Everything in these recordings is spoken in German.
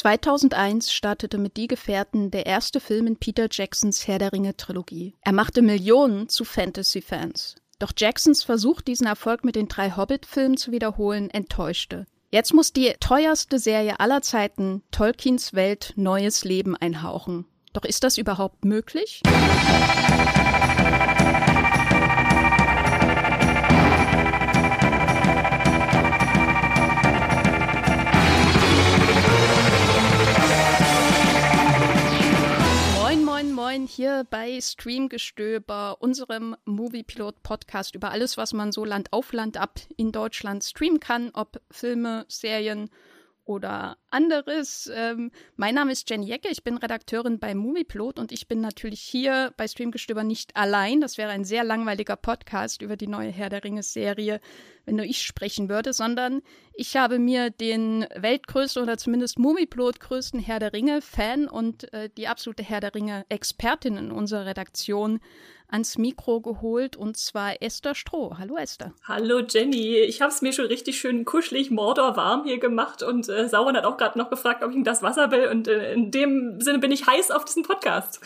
2001 startete mit Die Gefährten der erste Film in Peter Jacksons Herr der Ringe Trilogie. Er machte Millionen zu Fantasy-Fans. Doch Jacksons Versuch, diesen Erfolg mit den drei Hobbit-Filmen zu wiederholen, enttäuschte. Jetzt muss die teuerste Serie aller Zeiten Tolkiens Welt neues Leben einhauchen. Doch ist das überhaupt möglich? Moin hier bei Streamgestöber, unserem Moviepilot Podcast über alles, was man so Land auf Land ab in Deutschland streamen kann, ob Filme, Serien oder anderes. Ähm, mein Name ist Jenny Jecke, ich bin Redakteurin bei Movieplot und ich bin natürlich hier bei Streamgestöber nicht allein. Das wäre ein sehr langweiliger Podcast über die neue Herr der Ringe Serie, wenn nur ich sprechen würde, sondern ich habe mir den weltgrößten oder zumindest Movieplot größten Herr der Ringe Fan und äh, die absolute Herr der Ringe Expertin in unserer Redaktion ans Mikro geholt und zwar Esther Stroh. Hallo Esther. Hallo Jenny. Ich habe es mir schon richtig schön kuschelig Mordor warm hier gemacht und äh, Sauron hat auch gerade noch gefragt, ob ich ihm das Wasser will und äh, in dem Sinne bin ich heiß auf diesen Podcast.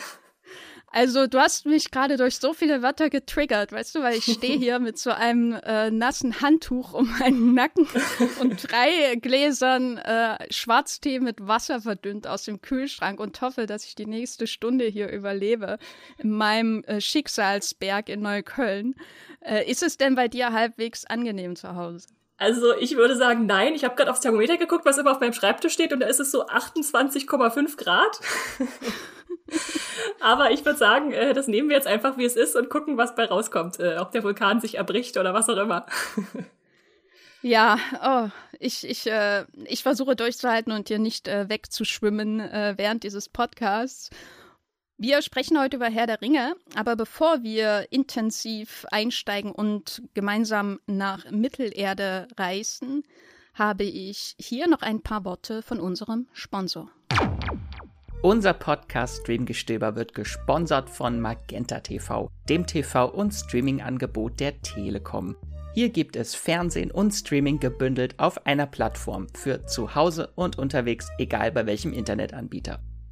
Also du hast mich gerade durch so viele Wörter getriggert, weißt du, weil ich stehe hier mit so einem äh, nassen Handtuch um meinen Nacken und drei Gläsern äh, Schwarztee mit Wasser verdünnt aus dem Kühlschrank und hoffe, dass ich die nächste Stunde hier überlebe in meinem äh, Schicksalsberg in Neukölln. Äh, ist es denn bei dir halbwegs angenehm zu Hause? Also ich würde sagen, nein. Ich habe gerade aufs Thermometer geguckt, was immer auf meinem Schreibtisch steht, und da ist es so 28,5 Grad. Aber ich würde sagen, äh, das nehmen wir jetzt einfach, wie es ist und gucken, was bei rauskommt. Äh, ob der Vulkan sich erbricht oder was auch immer. Ja, oh, ich, ich, äh, ich versuche durchzuhalten und hier nicht äh, wegzuschwimmen äh, während dieses Podcasts. Wir sprechen heute über Herr der Ringe, aber bevor wir intensiv einsteigen und gemeinsam nach Mittelerde reisen, habe ich hier noch ein paar Worte von unserem Sponsor. Unser Podcast Streamgestöber wird gesponsert von Magenta TV, dem TV- und Streaming-Angebot der Telekom. Hier gibt es Fernsehen und Streaming gebündelt auf einer Plattform für zu Hause und unterwegs, egal bei welchem Internetanbieter.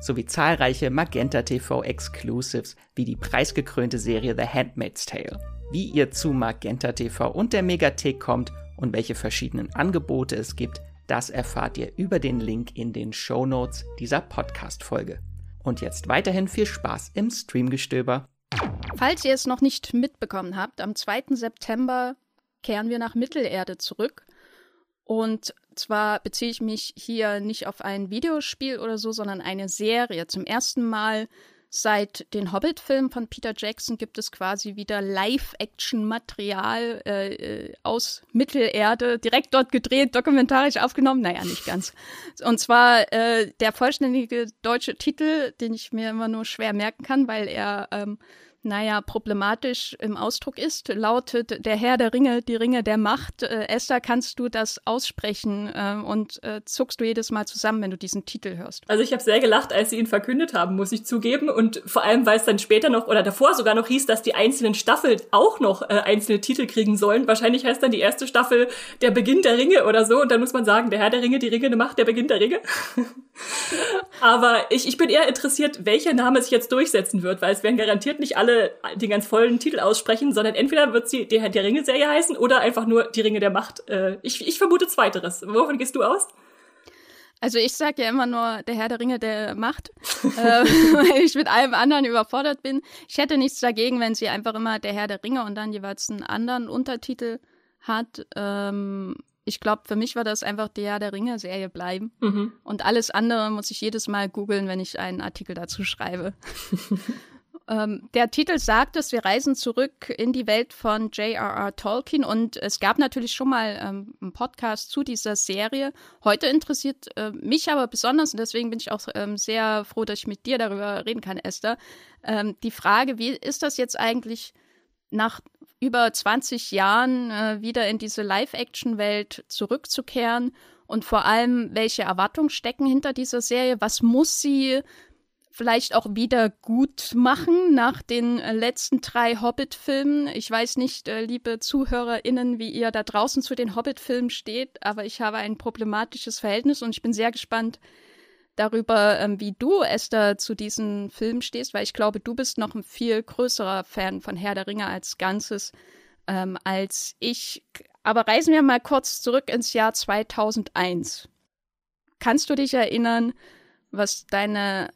sowie zahlreiche Magenta TV Exclusives wie die preisgekrönte Serie The Handmaid's Tale. Wie ihr zu Magenta TV und der Megathek kommt und welche verschiedenen Angebote es gibt, das erfahrt ihr über den Link in den Show Notes dieser Podcast-Folge. Und jetzt weiterhin viel Spaß im Streamgestöber. Falls ihr es noch nicht mitbekommen habt, am 2. September kehren wir nach Mittelerde zurück. Und zwar beziehe ich mich hier nicht auf ein Videospiel oder so, sondern eine Serie. Zum ersten Mal seit den Hobbit-Filmen von Peter Jackson gibt es quasi wieder Live-Action-Material äh, äh, aus Mittelerde, direkt dort gedreht, dokumentarisch aufgenommen. Naja, nicht ganz. Und zwar äh, der vollständige deutsche Titel, den ich mir immer nur schwer merken kann, weil er ähm, naja, problematisch im Ausdruck ist, lautet der Herr der Ringe, die Ringe der Macht. Äh, Esther, kannst du das aussprechen äh, und äh, zuckst du jedes Mal zusammen, wenn du diesen Titel hörst? Also ich habe sehr gelacht, als sie ihn verkündet haben, muss ich zugeben. Und vor allem, weil es dann später noch oder davor sogar noch hieß, dass die einzelnen Staffeln auch noch äh, einzelne Titel kriegen sollen. Wahrscheinlich heißt dann die erste Staffel der Beginn der Ringe oder so. Und dann muss man sagen, der Herr der Ringe, die Ringe der Macht, der Beginn der Ringe. Aber ich, ich bin eher interessiert, welcher Name sich jetzt durchsetzen wird, weil es werden garantiert nicht alle den ganz vollen Titel aussprechen, sondern entweder wird sie die, die Ringe-Serie heißen oder einfach nur die Ringe der Macht. Äh, ich, ich vermute Zweiteres. Wovon gehst du aus? Also ich sage ja immer nur der Herr der Ringe der Macht, äh, weil ich mit allem anderen überfordert bin. Ich hätte nichts dagegen, wenn sie einfach immer der Herr der Ringe und dann jeweils einen anderen Untertitel hat. Ähm, ich glaube, für mich war das einfach die Herr der Ringe-Serie bleiben. Mhm. Und alles andere muss ich jedes Mal googeln, wenn ich einen Artikel dazu schreibe. Ähm, der Titel sagt es, wir reisen zurück in die Welt von J.R.R. Tolkien und es gab natürlich schon mal ähm, einen Podcast zu dieser Serie. Heute interessiert äh, mich aber besonders und deswegen bin ich auch ähm, sehr froh, dass ich mit dir darüber reden kann, Esther. Ähm, die Frage, wie ist das jetzt eigentlich nach über 20 Jahren äh, wieder in diese Live-Action-Welt zurückzukehren und vor allem, welche Erwartungen stecken hinter dieser Serie? Was muss sie vielleicht auch wieder gut machen nach den äh, letzten drei Hobbit-Filmen. Ich weiß nicht, äh, liebe ZuhörerInnen, wie ihr da draußen zu den Hobbit-Filmen steht, aber ich habe ein problematisches Verhältnis und ich bin sehr gespannt darüber, ähm, wie du, Esther, zu diesen Filmen stehst, weil ich glaube, du bist noch ein viel größerer Fan von Herr der Ringe als Ganzes ähm, als ich. Aber reisen wir mal kurz zurück ins Jahr 2001. Kannst du dich erinnern, was deine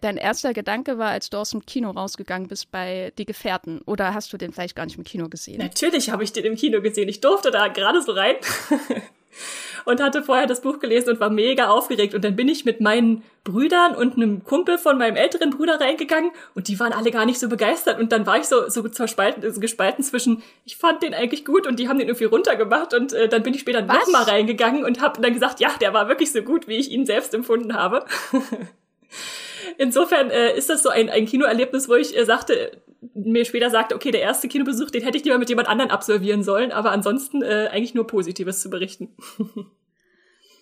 dein erster Gedanke war, als du aus dem Kino rausgegangen bist bei Die Gefährten? Oder hast du den vielleicht gar nicht im Kino gesehen? Natürlich habe ich den im Kino gesehen. Ich durfte da gerade so rein. und hatte vorher das Buch gelesen und war mega aufgeregt. Und dann bin ich mit meinen Brüdern und einem Kumpel von meinem älteren Bruder reingegangen und die waren alle gar nicht so begeistert. Und dann war ich so, so zerspalten, so gespalten zwischen, ich fand den eigentlich gut und die haben den irgendwie runtergemacht. Und äh, dann bin ich später nochmal reingegangen und habe dann gesagt, ja, der war wirklich so gut, wie ich ihn selbst empfunden habe. Insofern äh, ist das so ein, ein Kinoerlebnis, wo ich äh, sagte, mir später sagte, okay, der erste Kinobesuch, den hätte ich lieber mit jemand anderen absolvieren sollen, aber ansonsten äh, eigentlich nur Positives zu berichten.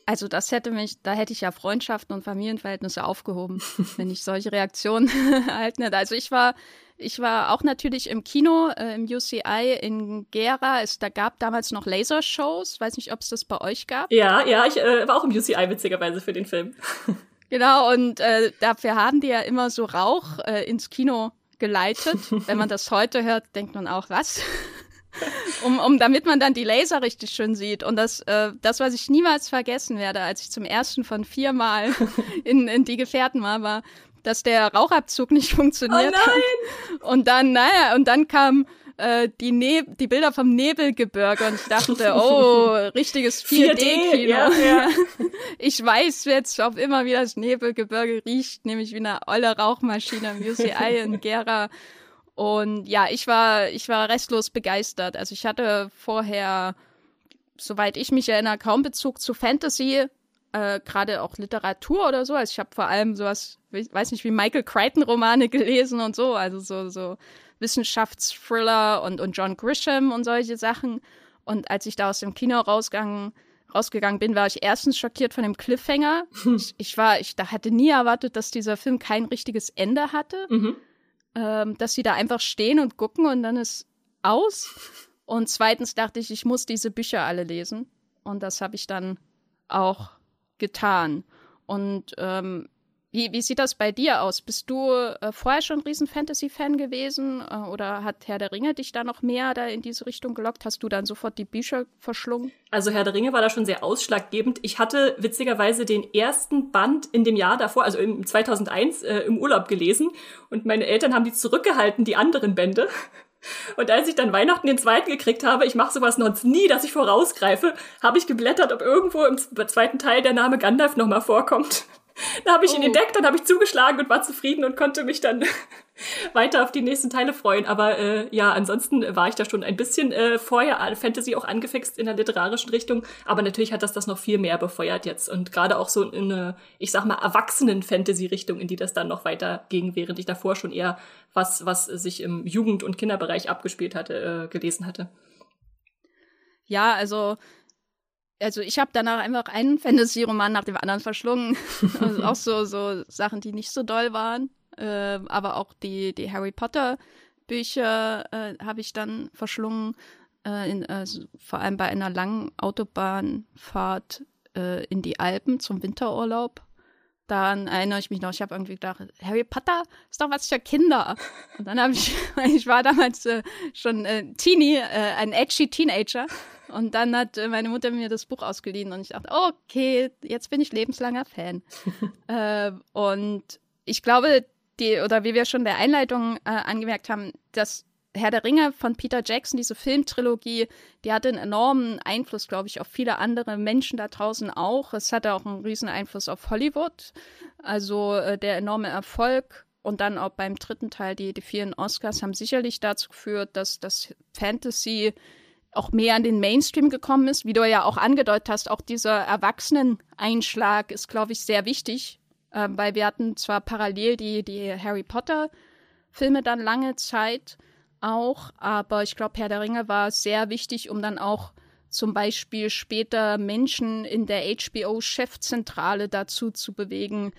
Also das hätte mich, da hätte ich ja Freundschaften und Familienverhältnisse aufgehoben, wenn ich solche Reaktionen erhalten hätte. Also ich war, ich war auch natürlich im Kino, äh, im UCI in Gera. Es da gab damals noch Lasershows. Weiß nicht, ob es das bei euch gab. Ja, ja, ich äh, war auch im UCI witzigerweise für den Film. Genau, und äh, dafür haben die ja immer so Rauch äh, ins Kino geleitet. Wenn man das heute hört, denkt man auch, was? um, um, damit man dann die Laser richtig schön sieht. Und das, äh, das, was ich niemals vergessen werde, als ich zum ersten von viermal in, in die Gefährten war, war, dass der Rauchabzug nicht funktioniert oh hat. Und dann, naja, und dann kam äh, die, ne die Bilder vom Nebelgebirge und ich dachte, oh, richtiges 4D-Kino. Ja, ja. Ich weiß jetzt auf immer, wie das Nebelgebirge riecht, nämlich wie eine olle Rauchmaschine im UCI in Gera. Und ja, ich war, ich war restlos begeistert. Also ich hatte vorher, soweit ich mich erinnere, kaum Bezug zu Fantasy, äh, gerade auch Literatur oder so. Also ich habe vor allem sowas, ich weiß nicht, wie Michael Crichton-Romane gelesen und so, also so, so Wissenschaftsthriller und, und John Grisham und solche Sachen. Und als ich da aus dem Kino rausgegangen, rausgegangen bin, war ich erstens schockiert von dem Cliffhanger. Ich, ich war, ich da hatte nie erwartet, dass dieser Film kein richtiges Ende hatte. Mhm. Ähm, dass sie da einfach stehen und gucken und dann ist aus. Und zweitens dachte ich, ich muss diese Bücher alle lesen. Und das habe ich dann auch getan. Und ähm, wie, wie sieht das bei dir aus? Bist du äh, vorher schon ein riesen Fantasy-Fan gewesen äh, oder hat Herr der Ringe dich da noch mehr da in diese Richtung gelockt? Hast du dann sofort die Bücher verschlungen? Also Herr der Ringe war da schon sehr ausschlaggebend. Ich hatte witzigerweise den ersten Band in dem Jahr davor, also im 2001 äh, im Urlaub gelesen und meine Eltern haben die zurückgehalten, die anderen Bände. Und als ich dann Weihnachten den zweiten gekriegt habe, ich mache sowas noch nie, dass ich vorausgreife, habe ich geblättert, ob irgendwo im zweiten Teil der Name Gandalf nochmal vorkommt. Da habe ich oh. ihn entdeckt, dann habe ich zugeschlagen und war zufrieden und konnte mich dann weiter auf die nächsten Teile freuen. Aber äh, ja, ansonsten war ich da schon ein bisschen äh, vorher Fantasy auch angefixt in der literarischen Richtung. Aber natürlich hat das das noch viel mehr befeuert jetzt. Und gerade auch so in eine, ich sag mal, Erwachsenen-Fantasy-Richtung, in die das dann noch weiter ging, während ich davor schon eher was, was sich im Jugend- und Kinderbereich abgespielt hatte, äh, gelesen hatte. Ja, also also ich habe danach einfach einen Fantasy-Roman nach dem anderen verschlungen. also auch so, so Sachen, die nicht so doll waren. Äh, aber auch die, die Harry Potter-Bücher äh, habe ich dann verschlungen. Äh, in, also vor allem bei einer langen Autobahnfahrt äh, in die Alpen zum Winterurlaub. Daran erinnere ich mich noch. Ich habe irgendwie gedacht, Harry Potter ist doch was für Kinder. Und dann habe ich, ich war damals äh, schon äh, Teenie, ein edgy Teenager und dann hat äh, meine Mutter mir das Buch ausgeliehen und ich dachte, okay, jetzt bin ich lebenslanger Fan. äh, und ich glaube, die, oder wie wir schon in der Einleitung äh, angemerkt haben, dass Herr der Ringe von Peter Jackson, diese Filmtrilogie, die hatte einen enormen Einfluss, glaube ich, auf viele andere Menschen da draußen auch. Es hatte auch einen riesen Einfluss auf Hollywood. Also äh, der enorme Erfolg und dann auch beim dritten Teil die, die vielen Oscars haben sicherlich dazu geführt, dass das Fantasy auch mehr an den Mainstream gekommen ist. Wie du ja auch angedeutet hast, auch dieser Erwachsenen-Einschlag ist, glaube ich, sehr wichtig, äh, weil wir hatten zwar parallel die, die Harry Potter-Filme dann lange Zeit auch, aber ich glaube, Herr der Ringe war sehr wichtig, um dann auch zum Beispiel später Menschen in der HBO-Chefzentrale dazu zu bewegen,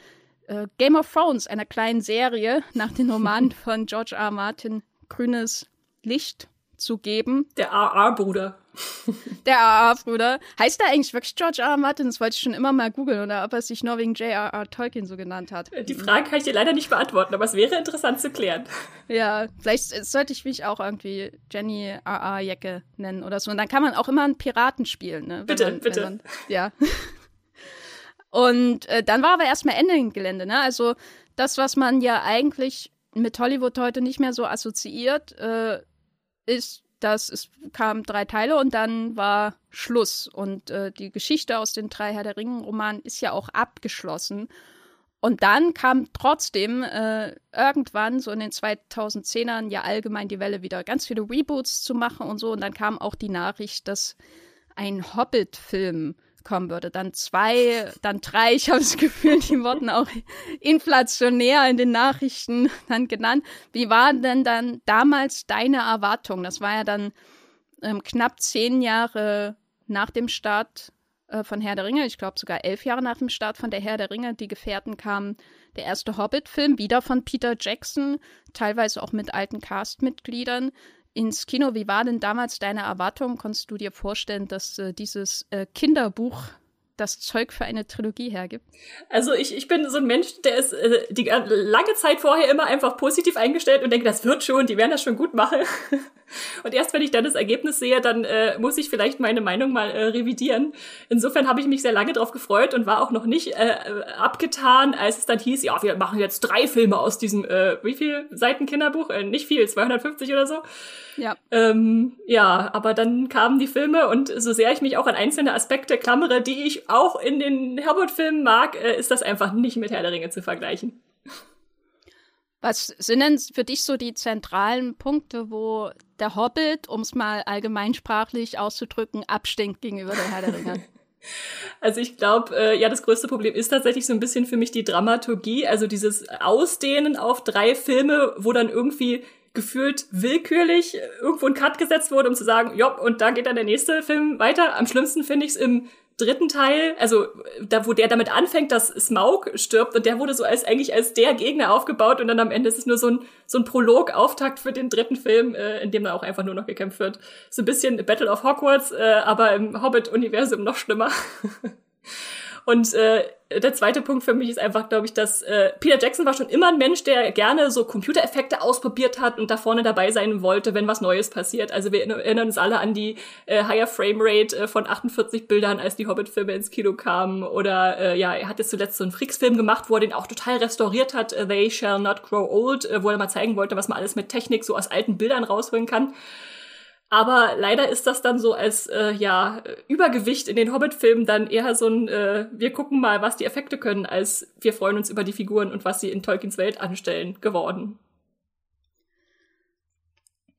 äh, Game of Thrones, einer kleinen Serie nach den Romanen von George R. R. Martin, grünes Licht zu geben. Der RR-Bruder. Der RR-Bruder. Heißt er eigentlich wirklich George R. R. Martin? Das wollte ich schon immer mal googeln oder ob er sich nur wegen J.R.R. Tolkien so genannt hat. Die Frage kann ich dir leider nicht beantworten, aber es wäre interessant zu klären. Ja, vielleicht sollte ich mich auch irgendwie Jenny R.R. Jacke nennen oder so. Und dann kann man auch immer einen Piraten spielen, ne? bitte, man, bitte. Man, ja. Und äh, dann war aber erstmal Ende im Gelände, ne? Also das, was man ja eigentlich mit Hollywood heute nicht mehr so assoziiert, äh, ist, dass es kamen drei Teile und dann war Schluss. Und äh, die Geschichte aus den drei Herr der Ringen-Romanen ist ja auch abgeschlossen. Und dann kam trotzdem äh, irgendwann, so in den 2010ern, ja allgemein die Welle wieder ganz viele Reboots zu machen und so. Und dann kam auch die Nachricht, dass ein Hobbit-Film kommen würde. Dann zwei, dann drei. Ich habe das Gefühl, die wurden auch inflationär in den Nachrichten dann genannt. Wie waren denn dann damals deine Erwartungen? Das war ja dann ähm, knapp zehn Jahre nach dem Start äh, von Herr der Ringe. Ich glaube sogar elf Jahre nach dem Start von der Herr der Ringe. Die Gefährten kamen der erste Hobbit-Film, wieder von Peter Jackson, teilweise auch mit alten Castmitgliedern ins Kino. Wie war denn damals deine Erwartung? Konntest du dir vorstellen, dass äh, dieses äh, Kinderbuch das Zeug für eine Trilogie hergibt? Also ich, ich bin so ein Mensch, der ist äh, die lange Zeit vorher immer einfach positiv eingestellt und denke, das wird schon, die werden das schon gut machen. Und erst wenn ich dann das Ergebnis sehe, dann äh, muss ich vielleicht meine Meinung mal äh, revidieren. Insofern habe ich mich sehr lange darauf gefreut und war auch noch nicht äh, abgetan, als es dann hieß, ja, wir machen jetzt drei Filme aus diesem, äh, wie viel Seiten Kinderbuch? Äh, nicht viel, 250 oder so. Ja. Ähm, ja, aber dann kamen die Filme und so sehr ich mich auch an einzelne Aspekte klammere, die ich auch in den Herbert-Filmen mag, äh, ist das einfach nicht mit Herr der Ringe zu vergleichen. Was sind denn für dich so die zentralen Punkte, wo der Hobbit, um es mal allgemeinsprachlich auszudrücken, abstinkt gegenüber der Herr der Ringe? Also ich glaube, äh, ja, das größte Problem ist tatsächlich so ein bisschen für mich die Dramaturgie, also dieses Ausdehnen auf drei Filme, wo dann irgendwie gefühlt willkürlich irgendwo ein Cut gesetzt wurde, um zu sagen, ja, und da geht dann der nächste Film weiter. Am schlimmsten finde ich es im dritten Teil, also da, wo der damit anfängt, dass Smaug stirbt und der wurde so als eigentlich als der Gegner aufgebaut und dann am Ende ist es nur so ein so ein Prolog-Auftakt für den dritten Film, äh, in dem dann auch einfach nur noch gekämpft wird. So ein bisschen Battle of Hogwarts, äh, aber im Hobbit-Universum noch schlimmer. Und äh, der zweite Punkt für mich ist einfach, glaube ich, dass äh, Peter Jackson war schon immer ein Mensch, der gerne so Computereffekte ausprobiert hat und da vorne dabei sein wollte, wenn was Neues passiert. Also wir erinnern uns alle an die äh, Higher Frame Rate äh, von 48 Bildern, als die Hobbit-Filme ins Kino kamen. Oder äh, ja, er hat jetzt zuletzt so einen Freaks-Film gemacht, wo er den auch total restauriert hat, äh, They Shall Not Grow Old, äh, wo er mal zeigen wollte, was man alles mit Technik so aus alten Bildern rausholen kann. Aber leider ist das dann so als äh, ja Übergewicht in den Hobbit-Filmen dann eher so ein äh, wir gucken mal, was die Effekte können, als wir freuen uns über die Figuren und was sie in Tolkiens Welt anstellen geworden.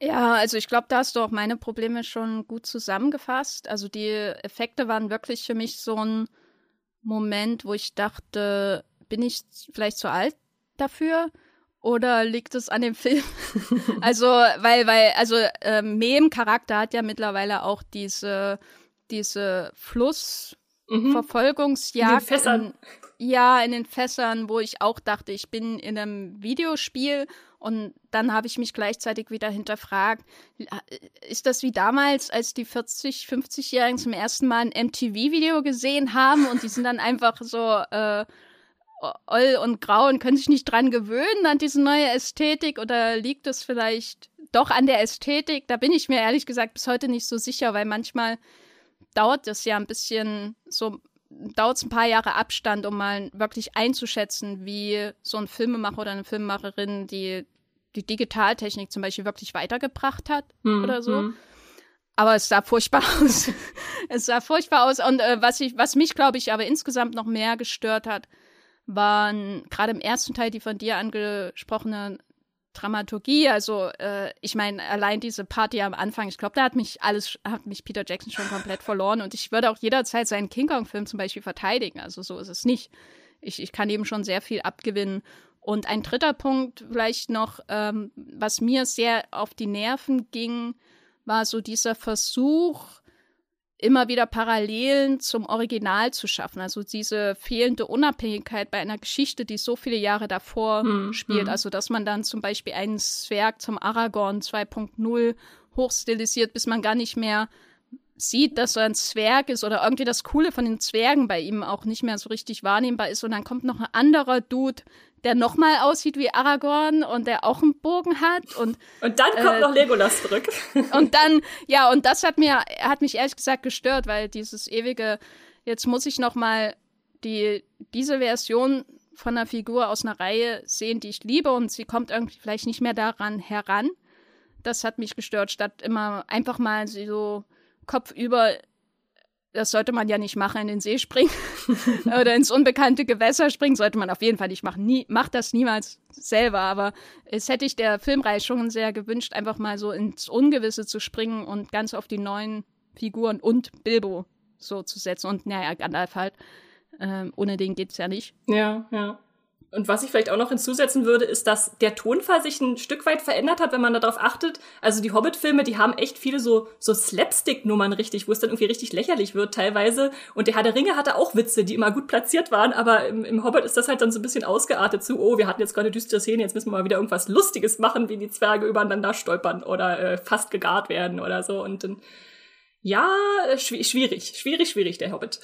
Ja, also ich glaube, da hast du auch meine Probleme schon gut zusammengefasst. Also die Effekte waren wirklich für mich so ein Moment, wo ich dachte, bin ich vielleicht zu alt dafür? Oder liegt es an dem Film? also, weil, weil, also äh, Mem-Charakter hat ja mittlerweile auch diese, diese Flussverfolgungsjagd. In den Fässern. In, ja, in den Fässern, wo ich auch dachte, ich bin in einem Videospiel und dann habe ich mich gleichzeitig wieder hinterfragt, ist das wie damals, als die 40, 50-Jährigen zum ersten Mal ein MTV-Video gesehen haben und die sind dann einfach so äh, oll und grau und können sich nicht dran gewöhnen an diese neue Ästhetik oder liegt es vielleicht doch an der Ästhetik? Da bin ich mir ehrlich gesagt bis heute nicht so sicher, weil manchmal dauert es ja ein bisschen so dauert es ein paar Jahre Abstand, um mal wirklich einzuschätzen, wie so ein Filmemacher oder eine Filmemacherin die die Digitaltechnik zum Beispiel wirklich weitergebracht hat hm, oder so. Hm. Aber es sah furchtbar aus. es sah furchtbar aus. Und äh, was, ich, was mich, glaube ich, aber insgesamt noch mehr gestört hat, waren gerade im ersten Teil die von dir angesprochene Dramaturgie. Also äh, ich meine, allein diese Party am Anfang, ich glaube, da hat mich alles, hat mich Peter Jackson schon komplett verloren. Und ich würde auch jederzeit seinen King Kong-Film zum Beispiel verteidigen. Also so ist es nicht. Ich, ich kann eben schon sehr viel abgewinnen. Und ein dritter Punkt vielleicht noch, ähm, was mir sehr auf die Nerven ging, war so dieser Versuch, immer wieder Parallelen zum Original zu schaffen. Also diese fehlende Unabhängigkeit bei einer Geschichte, die so viele Jahre davor hm, spielt. Hm. Also dass man dann zum Beispiel einen Zwerg zum Aragorn 2.0 hochstilisiert, bis man gar nicht mehr sieht, dass er ein Zwerg ist oder irgendwie das Coole von den Zwergen bei ihm auch nicht mehr so richtig wahrnehmbar ist. Und dann kommt noch ein anderer Dude, der nochmal aussieht wie Aragorn und der auch einen Bogen hat. Und, und dann kommt äh, noch Legolas zurück. und dann, ja, und das hat mir, hat mich ehrlich gesagt gestört, weil dieses ewige, jetzt muss ich nochmal die, diese Version von einer Figur aus einer Reihe sehen, die ich liebe und sie kommt irgendwie vielleicht nicht mehr daran heran. Das hat mich gestört, statt immer einfach mal so kopfüber das sollte man ja nicht machen, in den See springen oder ins unbekannte Gewässer springen, sollte man auf jeden Fall nicht machen. Nie, macht das niemals selber, aber es hätte ich der Filmreihe schon sehr gewünscht, einfach mal so ins Ungewisse zu springen und ganz auf die neuen Figuren und Bilbo so zu setzen. Und naja, Gandalf halt. Ähm, ohne den geht's ja nicht. Ja, ja. Und was ich vielleicht auch noch hinzusetzen würde, ist, dass der Tonfall sich ein Stück weit verändert hat, wenn man darauf achtet. Also die Hobbit-Filme, die haben echt viele so, so Slapstick-Nummern richtig, wo es dann irgendwie richtig lächerlich wird teilweise. Und der Herr der Ringe hatte auch Witze, die immer gut platziert waren, aber im, im Hobbit ist das halt dann so ein bisschen ausgeartet zu, oh, wir hatten jetzt gerade düstere Szene, jetzt müssen wir mal wieder irgendwas Lustiges machen, wie die Zwerge übereinander stolpern oder äh, fast gegart werden oder so. Und dann, ja, schwierig, schwierig, schwierig, der Hobbit.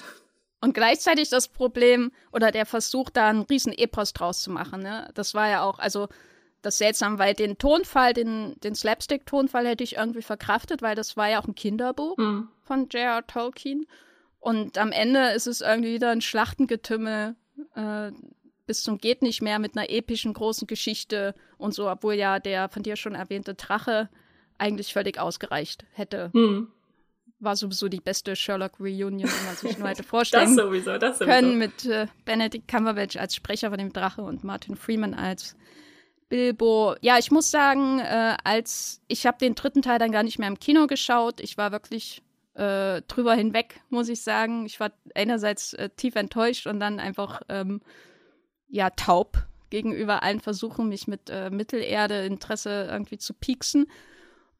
Und gleichzeitig das Problem oder der Versuch, da einen riesen Epos draus zu machen. Ne? Das war ja auch, also das seltsam, weil den Tonfall, den, den Slapstick-Tonfall hätte ich irgendwie verkraftet, weil das war ja auch ein Kinderbuch mhm. von J.R. Tolkien. Und am Ende ist es irgendwie wieder ein Schlachtengetümmel äh, bis zum geht nicht mehr mit einer epischen großen Geschichte und so, obwohl ja der von dir schon erwähnte Drache eigentlich völlig ausgereicht hätte. Mhm war sowieso die beste Sherlock-Reunion, die man sich nur hätte vorstellen das sowieso, das sowieso. können, mit äh, Benedict Cumberbatch als Sprecher von dem Drache und Martin Freeman als Bilbo. Ja, ich muss sagen, äh, als ich habe den dritten Teil dann gar nicht mehr im Kino geschaut. Ich war wirklich äh, drüber hinweg, muss ich sagen. Ich war einerseits äh, tief enttäuscht und dann einfach ähm, ja taub gegenüber allen Versuchen, mich mit äh, Mittelerde-Interesse irgendwie zu pieksen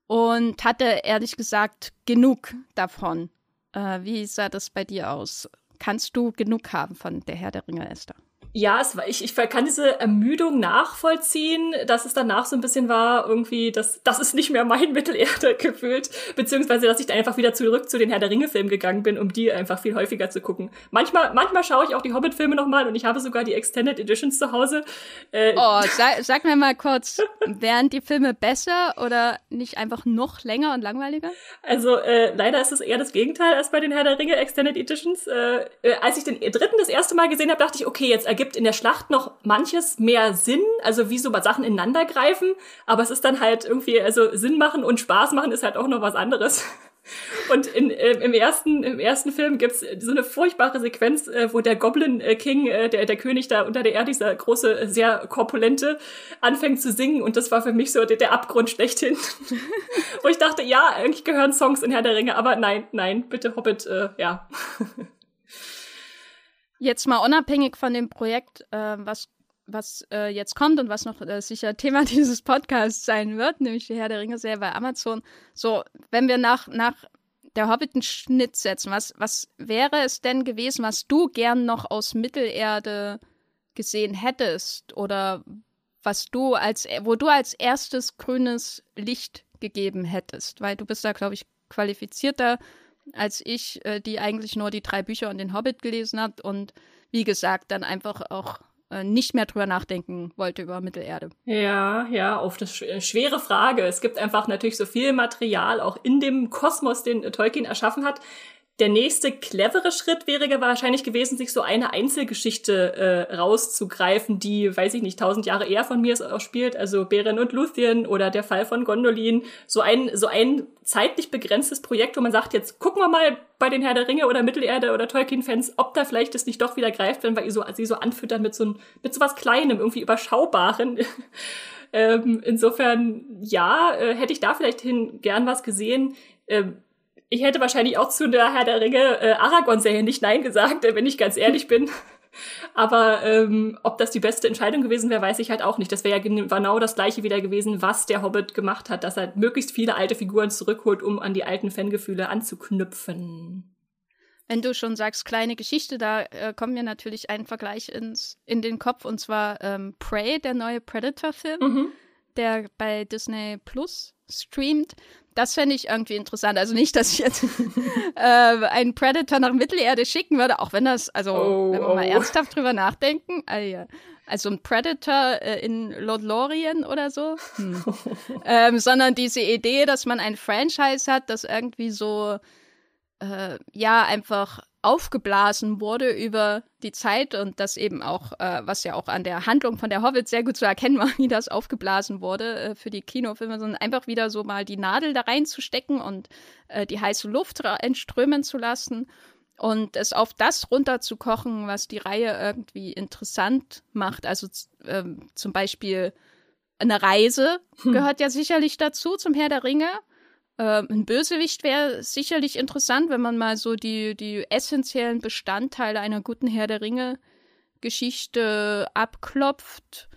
und hatte ehrlich gesagt genug davon. Äh, wie sah das bei dir aus? Kannst du genug haben von der Herr der Ringe, Esther? Ja, es war, ich, ich kann diese Ermüdung nachvollziehen, dass es danach so ein bisschen war, irgendwie, dass das ist nicht mehr mein Mittelerde gefühlt, beziehungsweise dass ich dann einfach wieder zurück zu den Herr der Ringe-Filmen gegangen bin, um die einfach viel häufiger zu gucken. Manchmal, manchmal schaue ich auch die Hobbit-Filme nochmal und ich habe sogar die Extended Editions zu Hause. Äh, oh, sag, sag mir mal kurz, wären die Filme besser oder nicht einfach noch länger und langweiliger? Also äh, leider ist es eher das Gegenteil als bei den Herr der Ringe Extended Editions. Äh, äh als ich den dritten das erste Mal gesehen habe, dachte ich, okay, jetzt ergibt ergibt in der Schlacht noch manches mehr Sinn, also wie so Sachen ineinander greifen, aber es ist dann halt irgendwie, also Sinn machen und Spaß machen ist halt auch noch was anderes. Und in, äh, im, ersten, im ersten Film gibt's so eine furchtbare Sequenz, äh, wo der Goblin äh, King, äh, der, der König da unter der Erde, dieser große, sehr korpulente, anfängt zu singen. Und das war für mich so der, der Abgrund schlechthin. wo ich dachte, ja, eigentlich gehören Songs in Herr der Ringe, aber nein, nein, bitte Hobbit, äh, ja. Jetzt mal unabhängig von dem Projekt, äh, was, was äh, jetzt kommt und was noch äh, sicher Thema dieses Podcasts sein wird, nämlich Herr der Ringe-Serie bei Amazon. So, wenn wir nach, nach der Hobbit einen Schnitt setzen, was, was wäre es denn gewesen, was du gern noch aus Mittelerde gesehen hättest? Oder was du als, wo du als erstes grünes Licht gegeben hättest? Weil du bist da, glaube ich, qualifizierter als ich, äh, die eigentlich nur die drei Bücher und den Hobbit gelesen hat und wie gesagt dann einfach auch äh, nicht mehr drüber nachdenken wollte über Mittelerde. Ja, ja, auf das sch schwere Frage. Es gibt einfach natürlich so viel Material auch in dem Kosmos, den Tolkien erschaffen hat. Der nächste clevere Schritt wäre wahrscheinlich gewesen, sich so eine Einzelgeschichte äh, rauszugreifen, die, weiß ich nicht, tausend Jahre eher von mir auch spielt, also Beren und Luthien oder der Fall von Gondolin. So ein, so ein zeitlich begrenztes Projekt, wo man sagt, jetzt gucken wir mal bei den Herr der Ringe oder Mittelerde oder Tolkien-Fans, ob da vielleicht das nicht doch wieder greift, wenn wir so, sie so anfüttern mit so, mit so was Kleinem, irgendwie Überschaubaren. ähm, insofern, ja, äh, hätte ich da vielleicht hin gern was gesehen. Ähm, ich hätte wahrscheinlich auch zu der Herr der Ringe äh, Aragorn-Serie nicht Nein gesagt, äh, wenn ich ganz ehrlich bin. Aber ähm, ob das die beste Entscheidung gewesen wäre, weiß ich halt auch nicht. Das wäre ja genau das gleiche wieder gewesen, was der Hobbit gemacht hat, dass er möglichst viele alte Figuren zurückholt, um an die alten Fangefühle anzuknüpfen. Wenn du schon sagst, kleine Geschichte, da äh, kommt mir natürlich ein Vergleich ins, in den Kopf, und zwar ähm, Prey, der neue Predator-Film, mhm. der bei Disney Plus streamt. Das fände ich irgendwie interessant. Also nicht, dass ich jetzt äh, einen Predator nach Mittelerde schicken würde, auch wenn das, also oh, wenn wir oh. mal ernsthaft drüber nachdenken. Also, also ein Predator äh, in Lothlorien oder so. Hm. ähm, sondern diese Idee, dass man ein Franchise hat, das irgendwie so äh, ja einfach aufgeblasen wurde über die Zeit und das eben auch, äh, was ja auch an der Handlung von der Hobbit sehr gut zu erkennen war, wie das aufgeblasen wurde äh, für die Kinofilme, sondern einfach wieder so mal die Nadel da reinzustecken und äh, die heiße Luft entströmen zu lassen und es auf das runterzukochen, was die Reihe irgendwie interessant macht. Also ähm, zum Beispiel eine Reise hm. gehört ja sicherlich dazu zum Herr der Ringe. Ähm, ein Bösewicht wäre sicherlich interessant, wenn man mal so die, die essentiellen Bestandteile einer guten Herr der Ringe-Geschichte abklopft.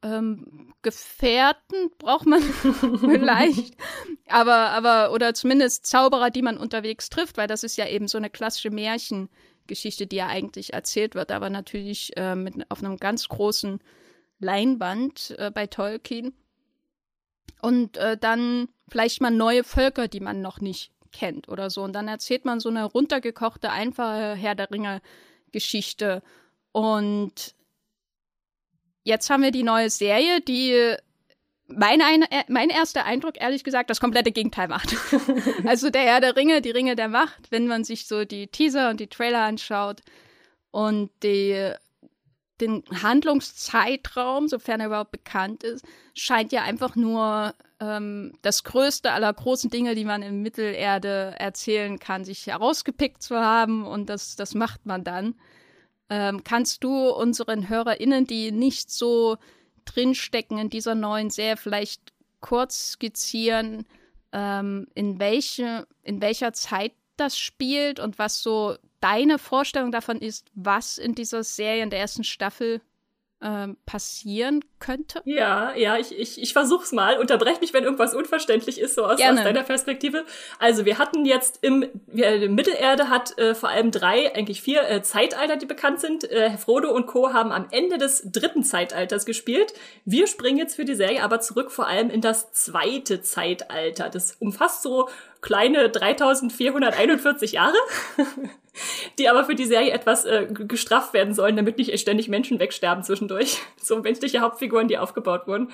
Ähm, Gefährten braucht man vielleicht, aber, aber, oder zumindest Zauberer, die man unterwegs trifft, weil das ist ja eben so eine klassische Märchengeschichte, die ja eigentlich erzählt wird, aber natürlich äh, mit, auf einem ganz großen Leinwand äh, bei Tolkien. Und äh, dann vielleicht mal neue Völker, die man noch nicht kennt oder so. Und dann erzählt man so eine runtergekochte, einfache Herr der Ringe Geschichte. Und jetzt haben wir die neue Serie, die mein, äh, mein erster Eindruck, ehrlich gesagt, das komplette Gegenteil macht. also der Herr der Ringe, die Ringe der Macht, wenn man sich so die Teaser und die Trailer anschaut und die den Handlungszeitraum, sofern er überhaupt bekannt ist, scheint ja einfach nur ähm, das größte aller großen Dinge, die man in Mittelerde erzählen kann, sich herausgepickt zu haben und das, das macht man dann. Ähm, kannst du unseren HörerInnen, die nicht so drinstecken in dieser neuen Serie, vielleicht kurz skizzieren, ähm, in, welche, in welcher Zeit das spielt und was so deine Vorstellung davon ist, was in dieser Serie in der ersten Staffel ähm, passieren könnte? Ja, ja, ich, ich, ich versuch's mal. Unterbrech mich, wenn irgendwas unverständlich ist, so aus, aus deiner Perspektive. Also wir hatten jetzt im, wir, Mittelerde hat äh, vor allem drei, eigentlich vier äh, Zeitalter, die bekannt sind. Äh, Frodo und Co. haben am Ende des dritten Zeitalters gespielt. Wir springen jetzt für die Serie aber zurück vor allem in das zweite Zeitalter. Das umfasst so kleine 3441 Jahre, die aber für die Serie etwas äh, gestrafft werden sollen, damit nicht ständig Menschen wegsterben zwischendurch. So menschliche Hauptfiguren, die aufgebaut wurden.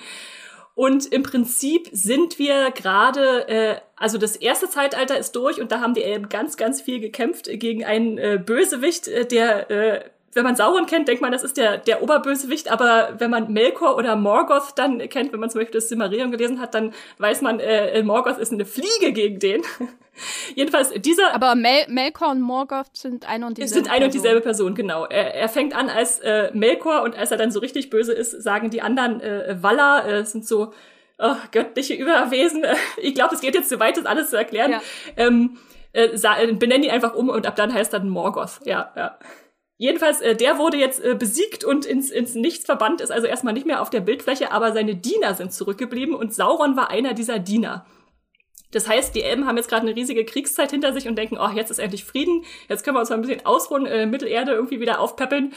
Und im Prinzip sind wir gerade, äh, also das erste Zeitalter ist durch und da haben die Elben ganz, ganz viel gekämpft gegen einen äh, Bösewicht, äh, der äh, wenn man Sauron kennt, denkt man, das ist der, der Oberbösewicht, aber wenn man Melkor oder Morgoth dann kennt, wenn man zum Beispiel das Silmarillion gelesen hat, dann weiß man, äh, Morgoth ist eine Fliege gegen den. Jedenfalls dieser. Aber Mel Melkor und Morgoth sind eine und dieselbe Sind eine und dieselbe Person, genau. Er, er fängt an als äh, Melkor und als er dann so richtig böse ist, sagen die anderen äh, Walla, äh, sind so oh, göttliche Überwesen. Ich glaube, es geht jetzt zu weit, das alles zu erklären. Ja. Ähm, äh, benennen die einfach um und ab dann heißt dann Morgoth. Ja, ja. Jedenfalls, äh, der wurde jetzt äh, besiegt und ins, ins Nichts verbannt, ist also erstmal nicht mehr auf der Bildfläche, aber seine Diener sind zurückgeblieben und Sauron war einer dieser Diener. Das heißt, die Elben haben jetzt gerade eine riesige Kriegszeit hinter sich und denken, oh, jetzt ist endlich Frieden, jetzt können wir uns mal ein bisschen ausruhen, äh, Mittelerde irgendwie wieder aufpäppeln.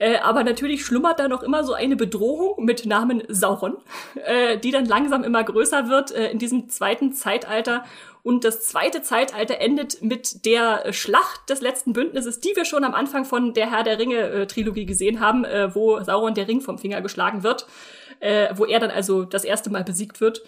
Äh, aber natürlich schlummert da noch immer so eine Bedrohung mit Namen Sauron, äh, die dann langsam immer größer wird äh, in diesem zweiten Zeitalter und das zweite Zeitalter endet mit der Schlacht des letzten Bündnisses, die wir schon am Anfang von der Herr der Ringe-Trilogie gesehen haben, äh, wo Sauron der Ring vom Finger geschlagen wird, äh, wo er dann also das erste Mal besiegt wird.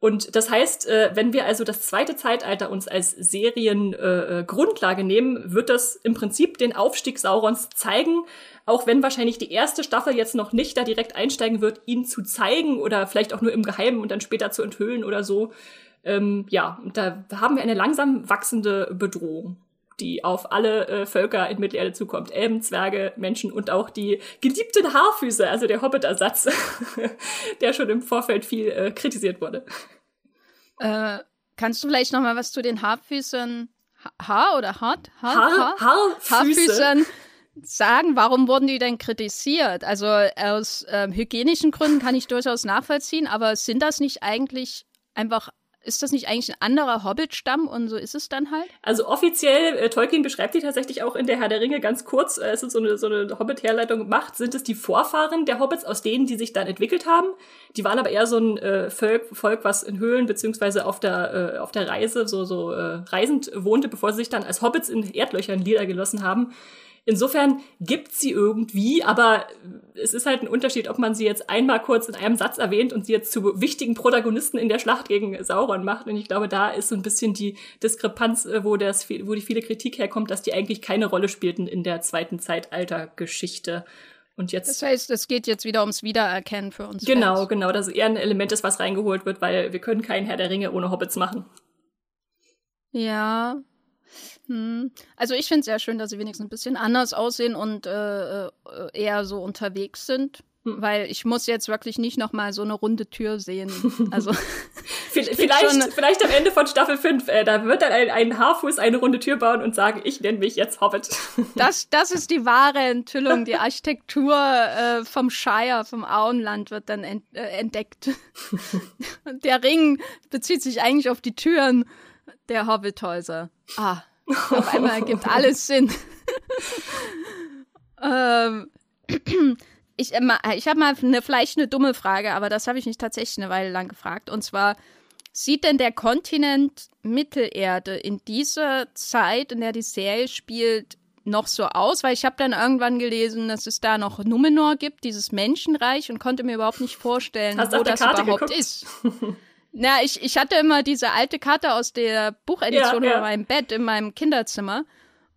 Und das heißt, äh, wenn wir also das zweite Zeitalter uns als Seriengrundlage äh, nehmen, wird das im Prinzip den Aufstieg Saurons zeigen, auch wenn wahrscheinlich die erste Staffel jetzt noch nicht da direkt einsteigen wird, ihn zu zeigen oder vielleicht auch nur im Geheimen und dann später zu enthüllen oder so. Ähm, ja, da haben wir eine langsam wachsende Bedrohung die auf alle äh, Völker in Mittelerde zukommt. Elben, Zwerge, Menschen und auch die geliebten Haarfüße, also der Hobbit-Ersatz, der schon im Vorfeld viel äh, kritisiert wurde. Äh, kannst du vielleicht noch mal was zu den Haarfüßen Haar oder Hart? Haar, Haar, Haar, Haarfüßern sagen? Warum wurden die denn kritisiert? Also aus ähm, hygienischen Gründen kann ich durchaus nachvollziehen, aber sind das nicht eigentlich einfach ist das nicht eigentlich ein anderer Hobbit-Stamm und so ist es dann halt? Also offiziell, äh, Tolkien beschreibt die tatsächlich auch in der Herr der Ringe ganz kurz, äh, es ist so eine, so eine Hobbit-Herleitung macht, sind es die Vorfahren der Hobbits, aus denen, die sich dann entwickelt haben. Die waren aber eher so ein äh, Volk, Volk, was in Höhlen beziehungsweise auf der, äh, auf der Reise so, so äh, reisend wohnte, bevor sie sich dann als Hobbits in Erdlöchern niedergelassen haben. Insofern gibt sie irgendwie, aber es ist halt ein Unterschied, ob man sie jetzt einmal kurz in einem Satz erwähnt und sie jetzt zu wichtigen Protagonisten in der Schlacht gegen Sauron macht. Und ich glaube, da ist so ein bisschen die Diskrepanz, äh, wo, das, wo die viele Kritik herkommt, dass die eigentlich keine Rolle spielten in der zweiten Zeitaltergeschichte. Und jetzt. Das heißt, es geht jetzt wieder ums Wiedererkennen für uns. Genau, Fans. genau. Das ist eher ein Element ist, was reingeholt wird, weil wir können keinen Herr der Ringe ohne Hobbits machen. Ja, hm. Also ich finde es sehr schön, dass sie wenigstens ein bisschen anders aussehen und äh, äh eher so unterwegs sind. Hm. Weil ich muss jetzt wirklich nicht noch mal so eine runde Tür sehen. Also vielleicht, vielleicht am Ende von Staffel 5, äh, da wird dann ein, ein Haarfuß eine runde Tür bauen und sagen, ich nenne mich jetzt Hobbit. Das, das ist die wahre Enthüllung. Die Architektur äh, vom Shire, vom Auenland wird dann ent, äh, entdeckt. Der Ring bezieht sich eigentlich auf die Türen der Hobbithäuser. Ah, auf einmal ergibt alles Sinn. ähm, ich äh, ich habe mal eine, vielleicht eine dumme Frage, aber das habe ich mich tatsächlich eine Weile lang gefragt. Und zwar, sieht denn der Kontinent Mittelerde in dieser Zeit, in der die Serie spielt, noch so aus? Weil ich habe dann irgendwann gelesen, dass es da noch Numenor gibt, dieses Menschenreich, und konnte mir überhaupt nicht vorstellen, Hast wo das überhaupt geguckt? ist. Na, ich, ich hatte immer diese alte Karte aus der Buchedition ja, ja. in meinem Bett, in meinem Kinderzimmer.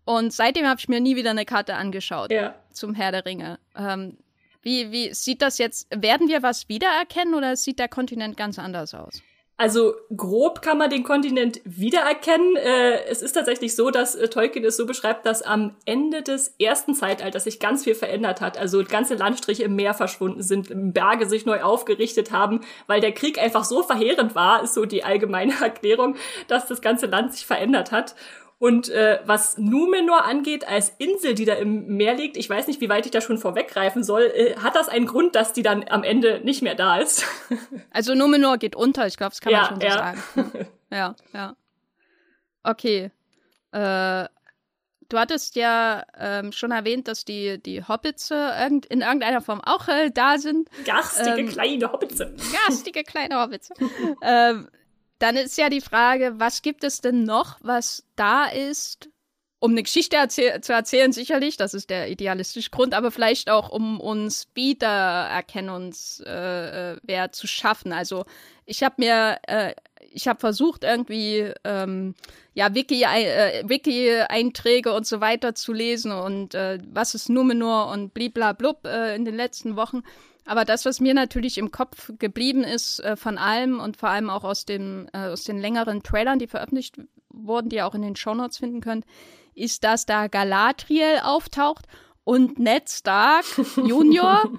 Und seitdem habe ich mir nie wieder eine Karte angeschaut ja. zum Herr der Ringe. Ähm, wie, wie sieht das jetzt? Werden wir was wiedererkennen oder sieht der Kontinent ganz anders aus? Also grob kann man den Kontinent wiedererkennen. Äh, es ist tatsächlich so, dass äh, Tolkien es so beschreibt, dass am Ende des ersten Zeitalters sich ganz viel verändert hat. Also ganze Landstriche im Meer verschwunden sind, Berge sich neu aufgerichtet haben, weil der Krieg einfach so verheerend war, ist so die allgemeine Erklärung, dass das ganze Land sich verändert hat. Und äh, was Numenor angeht, als Insel, die da im Meer liegt, ich weiß nicht, wie weit ich da schon vorweggreifen soll, äh, hat das einen Grund, dass die dann am Ende nicht mehr da ist? also Numenor geht unter, ich glaube, das kann ja, man schon so ja. sagen. ja, ja. Okay. Äh, du hattest ja ähm, schon erwähnt, dass die, die Hobbits äh, in irgendeiner Form auch äh, da sind. Garstige ähm, kleine Hobbits. Garstige kleine Hobbits. ähm, dann ist ja die Frage, was gibt es denn noch, was da ist, um eine Geschichte erzähl zu erzählen, sicherlich, das ist der idealistische Grund, aber vielleicht auch, um uns Wiedererkennungswert äh, äh zu schaffen. Also ich habe mir, äh, ich habe versucht, irgendwie ähm, ja Wiki-Einträge äh, Wiki und so weiter zu lesen und äh, was ist Numenor und bliblablub äh, in den letzten Wochen. Aber das, was mir natürlich im Kopf geblieben ist äh, von allem und vor allem auch aus, dem, äh, aus den längeren Trailern, die veröffentlicht wurden, die ihr auch in den Shownotes finden könnt, ist, dass da Galadriel auftaucht und Ned Stark Junior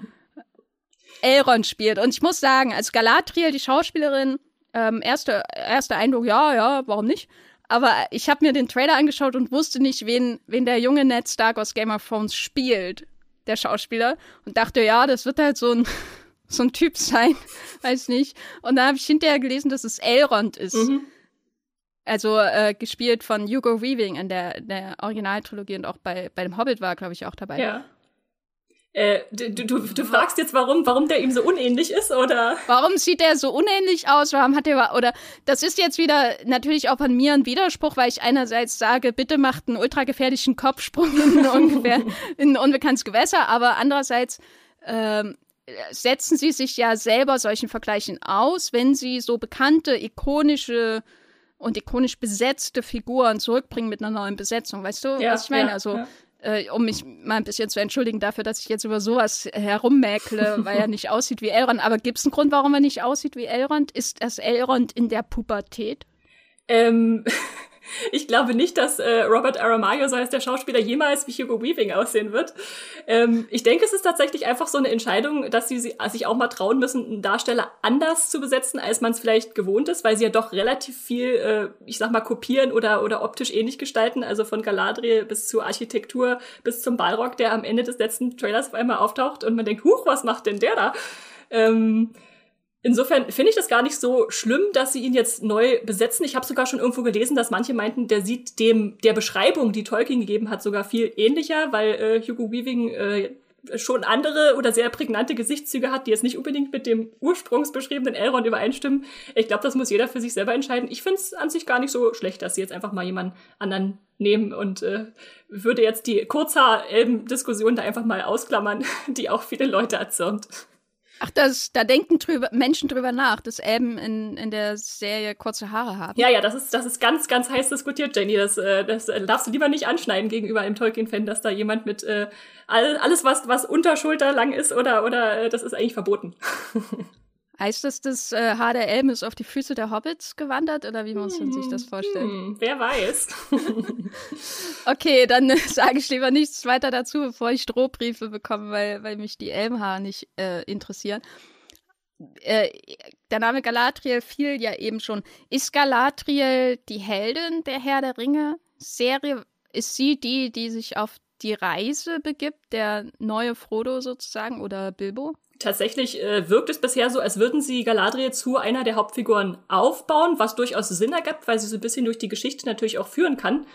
Elrond spielt. Und ich muss sagen, als Galadriel, die Schauspielerin, ähm, erster erste Eindruck, ja, ja, warum nicht? Aber ich habe mir den Trailer angeschaut und wusste nicht, wen, wen der junge Ned Stark aus Game of Thrones spielt der Schauspieler, und dachte, ja, das wird halt so ein, so ein Typ sein, weiß nicht. Und dann habe ich hinterher gelesen, dass es Elrond ist. Mhm. Also äh, gespielt von Hugo Weaving in der, der Originaltrilogie und auch bei, bei dem Hobbit war, glaube ich, auch dabei. Ja. Äh, du, du, du fragst jetzt, warum, warum der ihm so unähnlich ist, oder? Warum sieht der so unähnlich aus? Warum hat der, oder, das ist jetzt wieder natürlich auch von mir ein Widerspruch, weil ich einerseits sage, bitte macht einen ultragefährlichen Kopfsprung in ein, ungefähr, in ein unbekanntes Gewässer, aber andererseits, ähm, setzen sie sich ja selber solchen Vergleichen aus, wenn sie so bekannte, ikonische und ikonisch besetzte Figuren zurückbringen mit einer neuen Besetzung. Weißt du, ja, was ich meine? Ja, also, ja. Äh, um mich mal ein bisschen zu entschuldigen dafür, dass ich jetzt über sowas herummäkle, weil er nicht aussieht wie Elrond. Aber gibt es einen Grund, warum er nicht aussieht wie Elrond? Ist das Elrond in der Pubertät? Ähm, ich glaube nicht, dass äh, Robert Aramayo, so heißt der Schauspieler, jemals wie Hugo Weaving aussehen wird. Ähm, ich denke, es ist tatsächlich einfach so eine Entscheidung, dass sie, sich auch mal trauen müssen, einen Darsteller anders zu besetzen, als man es vielleicht gewohnt ist, weil sie ja doch relativ viel, äh, ich sag mal, kopieren oder, oder optisch ähnlich gestalten. Also von Galadriel bis zur Architektur bis zum Balrog, der am Ende des letzten Trailers auf einmal auftaucht und man denkt, huch, was macht denn der da? Ähm, Insofern finde ich das gar nicht so schlimm, dass sie ihn jetzt neu besetzen. Ich habe sogar schon irgendwo gelesen, dass manche meinten, der sieht dem der Beschreibung, die Tolkien gegeben hat, sogar viel ähnlicher, weil äh, Hugo Weaving äh, schon andere oder sehr prägnante Gesichtszüge hat, die jetzt nicht unbedingt mit dem ursprungsbeschriebenen Elrond übereinstimmen. Ich glaube, das muss jeder für sich selber entscheiden. Ich finde es an sich gar nicht so schlecht, dass sie jetzt einfach mal jemanden anderen nehmen und äh, würde jetzt die Kurzhaar-Elben-Diskussion da einfach mal ausklammern, die auch viele Leute erzürnt. Ach, das, da denken drüber, Menschen drüber nach, dass Elben in, in der Serie kurze Haare haben. Ja, ja, das ist, das ist ganz, ganz heiß diskutiert, Jenny. Das, äh, das äh, darfst du lieber nicht anschneiden gegenüber einem Tolkien-Fan, dass da jemand mit äh, all, alles, was, was unter Schulter lang ist oder, oder äh, das ist eigentlich verboten. Heißt das, das äh, Haar der Elben ist auf die Füße der Hobbits gewandert oder wie muss man sich das vorstellen? Hm, wer weiß. okay, dann äh, sage ich lieber nichts weiter dazu, bevor ich Drohbriefe bekomme, weil, weil mich die Elbenhaare nicht äh, interessieren. Äh, der Name Galadriel fiel ja eben schon. Ist Galadriel die Heldin der Herr der Ringe Serie? Ist sie die, die sich auf die Reise begibt, der neue Frodo sozusagen oder Bilbo? Tatsächlich äh, wirkt es bisher so, als würden sie Galadriel zu einer der Hauptfiguren aufbauen, was durchaus Sinn ergibt, weil sie so ein bisschen durch die Geschichte natürlich auch führen kann.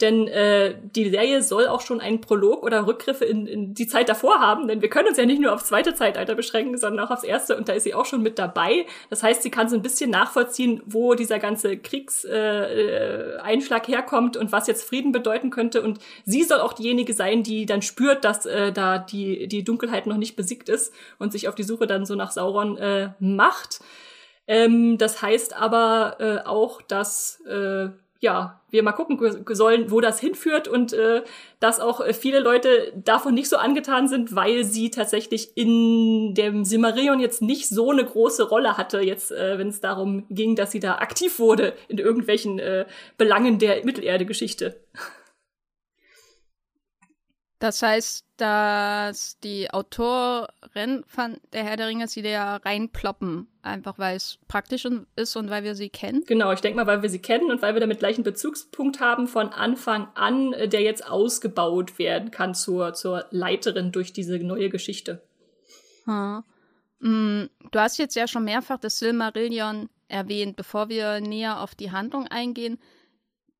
Denn äh, die Serie soll auch schon einen Prolog oder Rückgriffe in, in die Zeit davor haben, denn wir können uns ja nicht nur aufs zweite Zeitalter beschränken, sondern auch aufs erste und da ist sie auch schon mit dabei. Das heißt, sie kann so ein bisschen nachvollziehen, wo dieser ganze Kriegseinschlag äh, herkommt und was jetzt Frieden bedeuten könnte. Und sie soll auch diejenige sein, die dann spürt, dass äh, da die, die Dunkelheit noch nicht besiegt ist und sich auf die Suche dann so nach Sauron äh, macht. Ähm, das heißt aber äh, auch, dass äh, ja, wir mal gucken sollen, wo das hinführt und äh, dass auch äh, viele Leute davon nicht so angetan sind, weil sie tatsächlich in dem Silmarillion jetzt nicht so eine große Rolle hatte, jetzt äh, wenn es darum ging, dass sie da aktiv wurde in irgendwelchen äh, Belangen der Mittelerde-Geschichte. Das heißt, dass die Autorin von Der Herr der Ringe sie da reinploppen, einfach weil es praktisch ist und weil wir sie kennen? Genau, ich denke mal, weil wir sie kennen und weil wir damit gleich einen Bezugspunkt haben von Anfang an, äh, der jetzt ausgebaut werden kann zur, zur Leiterin durch diese neue Geschichte. Hm. Du hast jetzt ja schon mehrfach das Silmarillion erwähnt. Bevor wir näher auf die Handlung eingehen,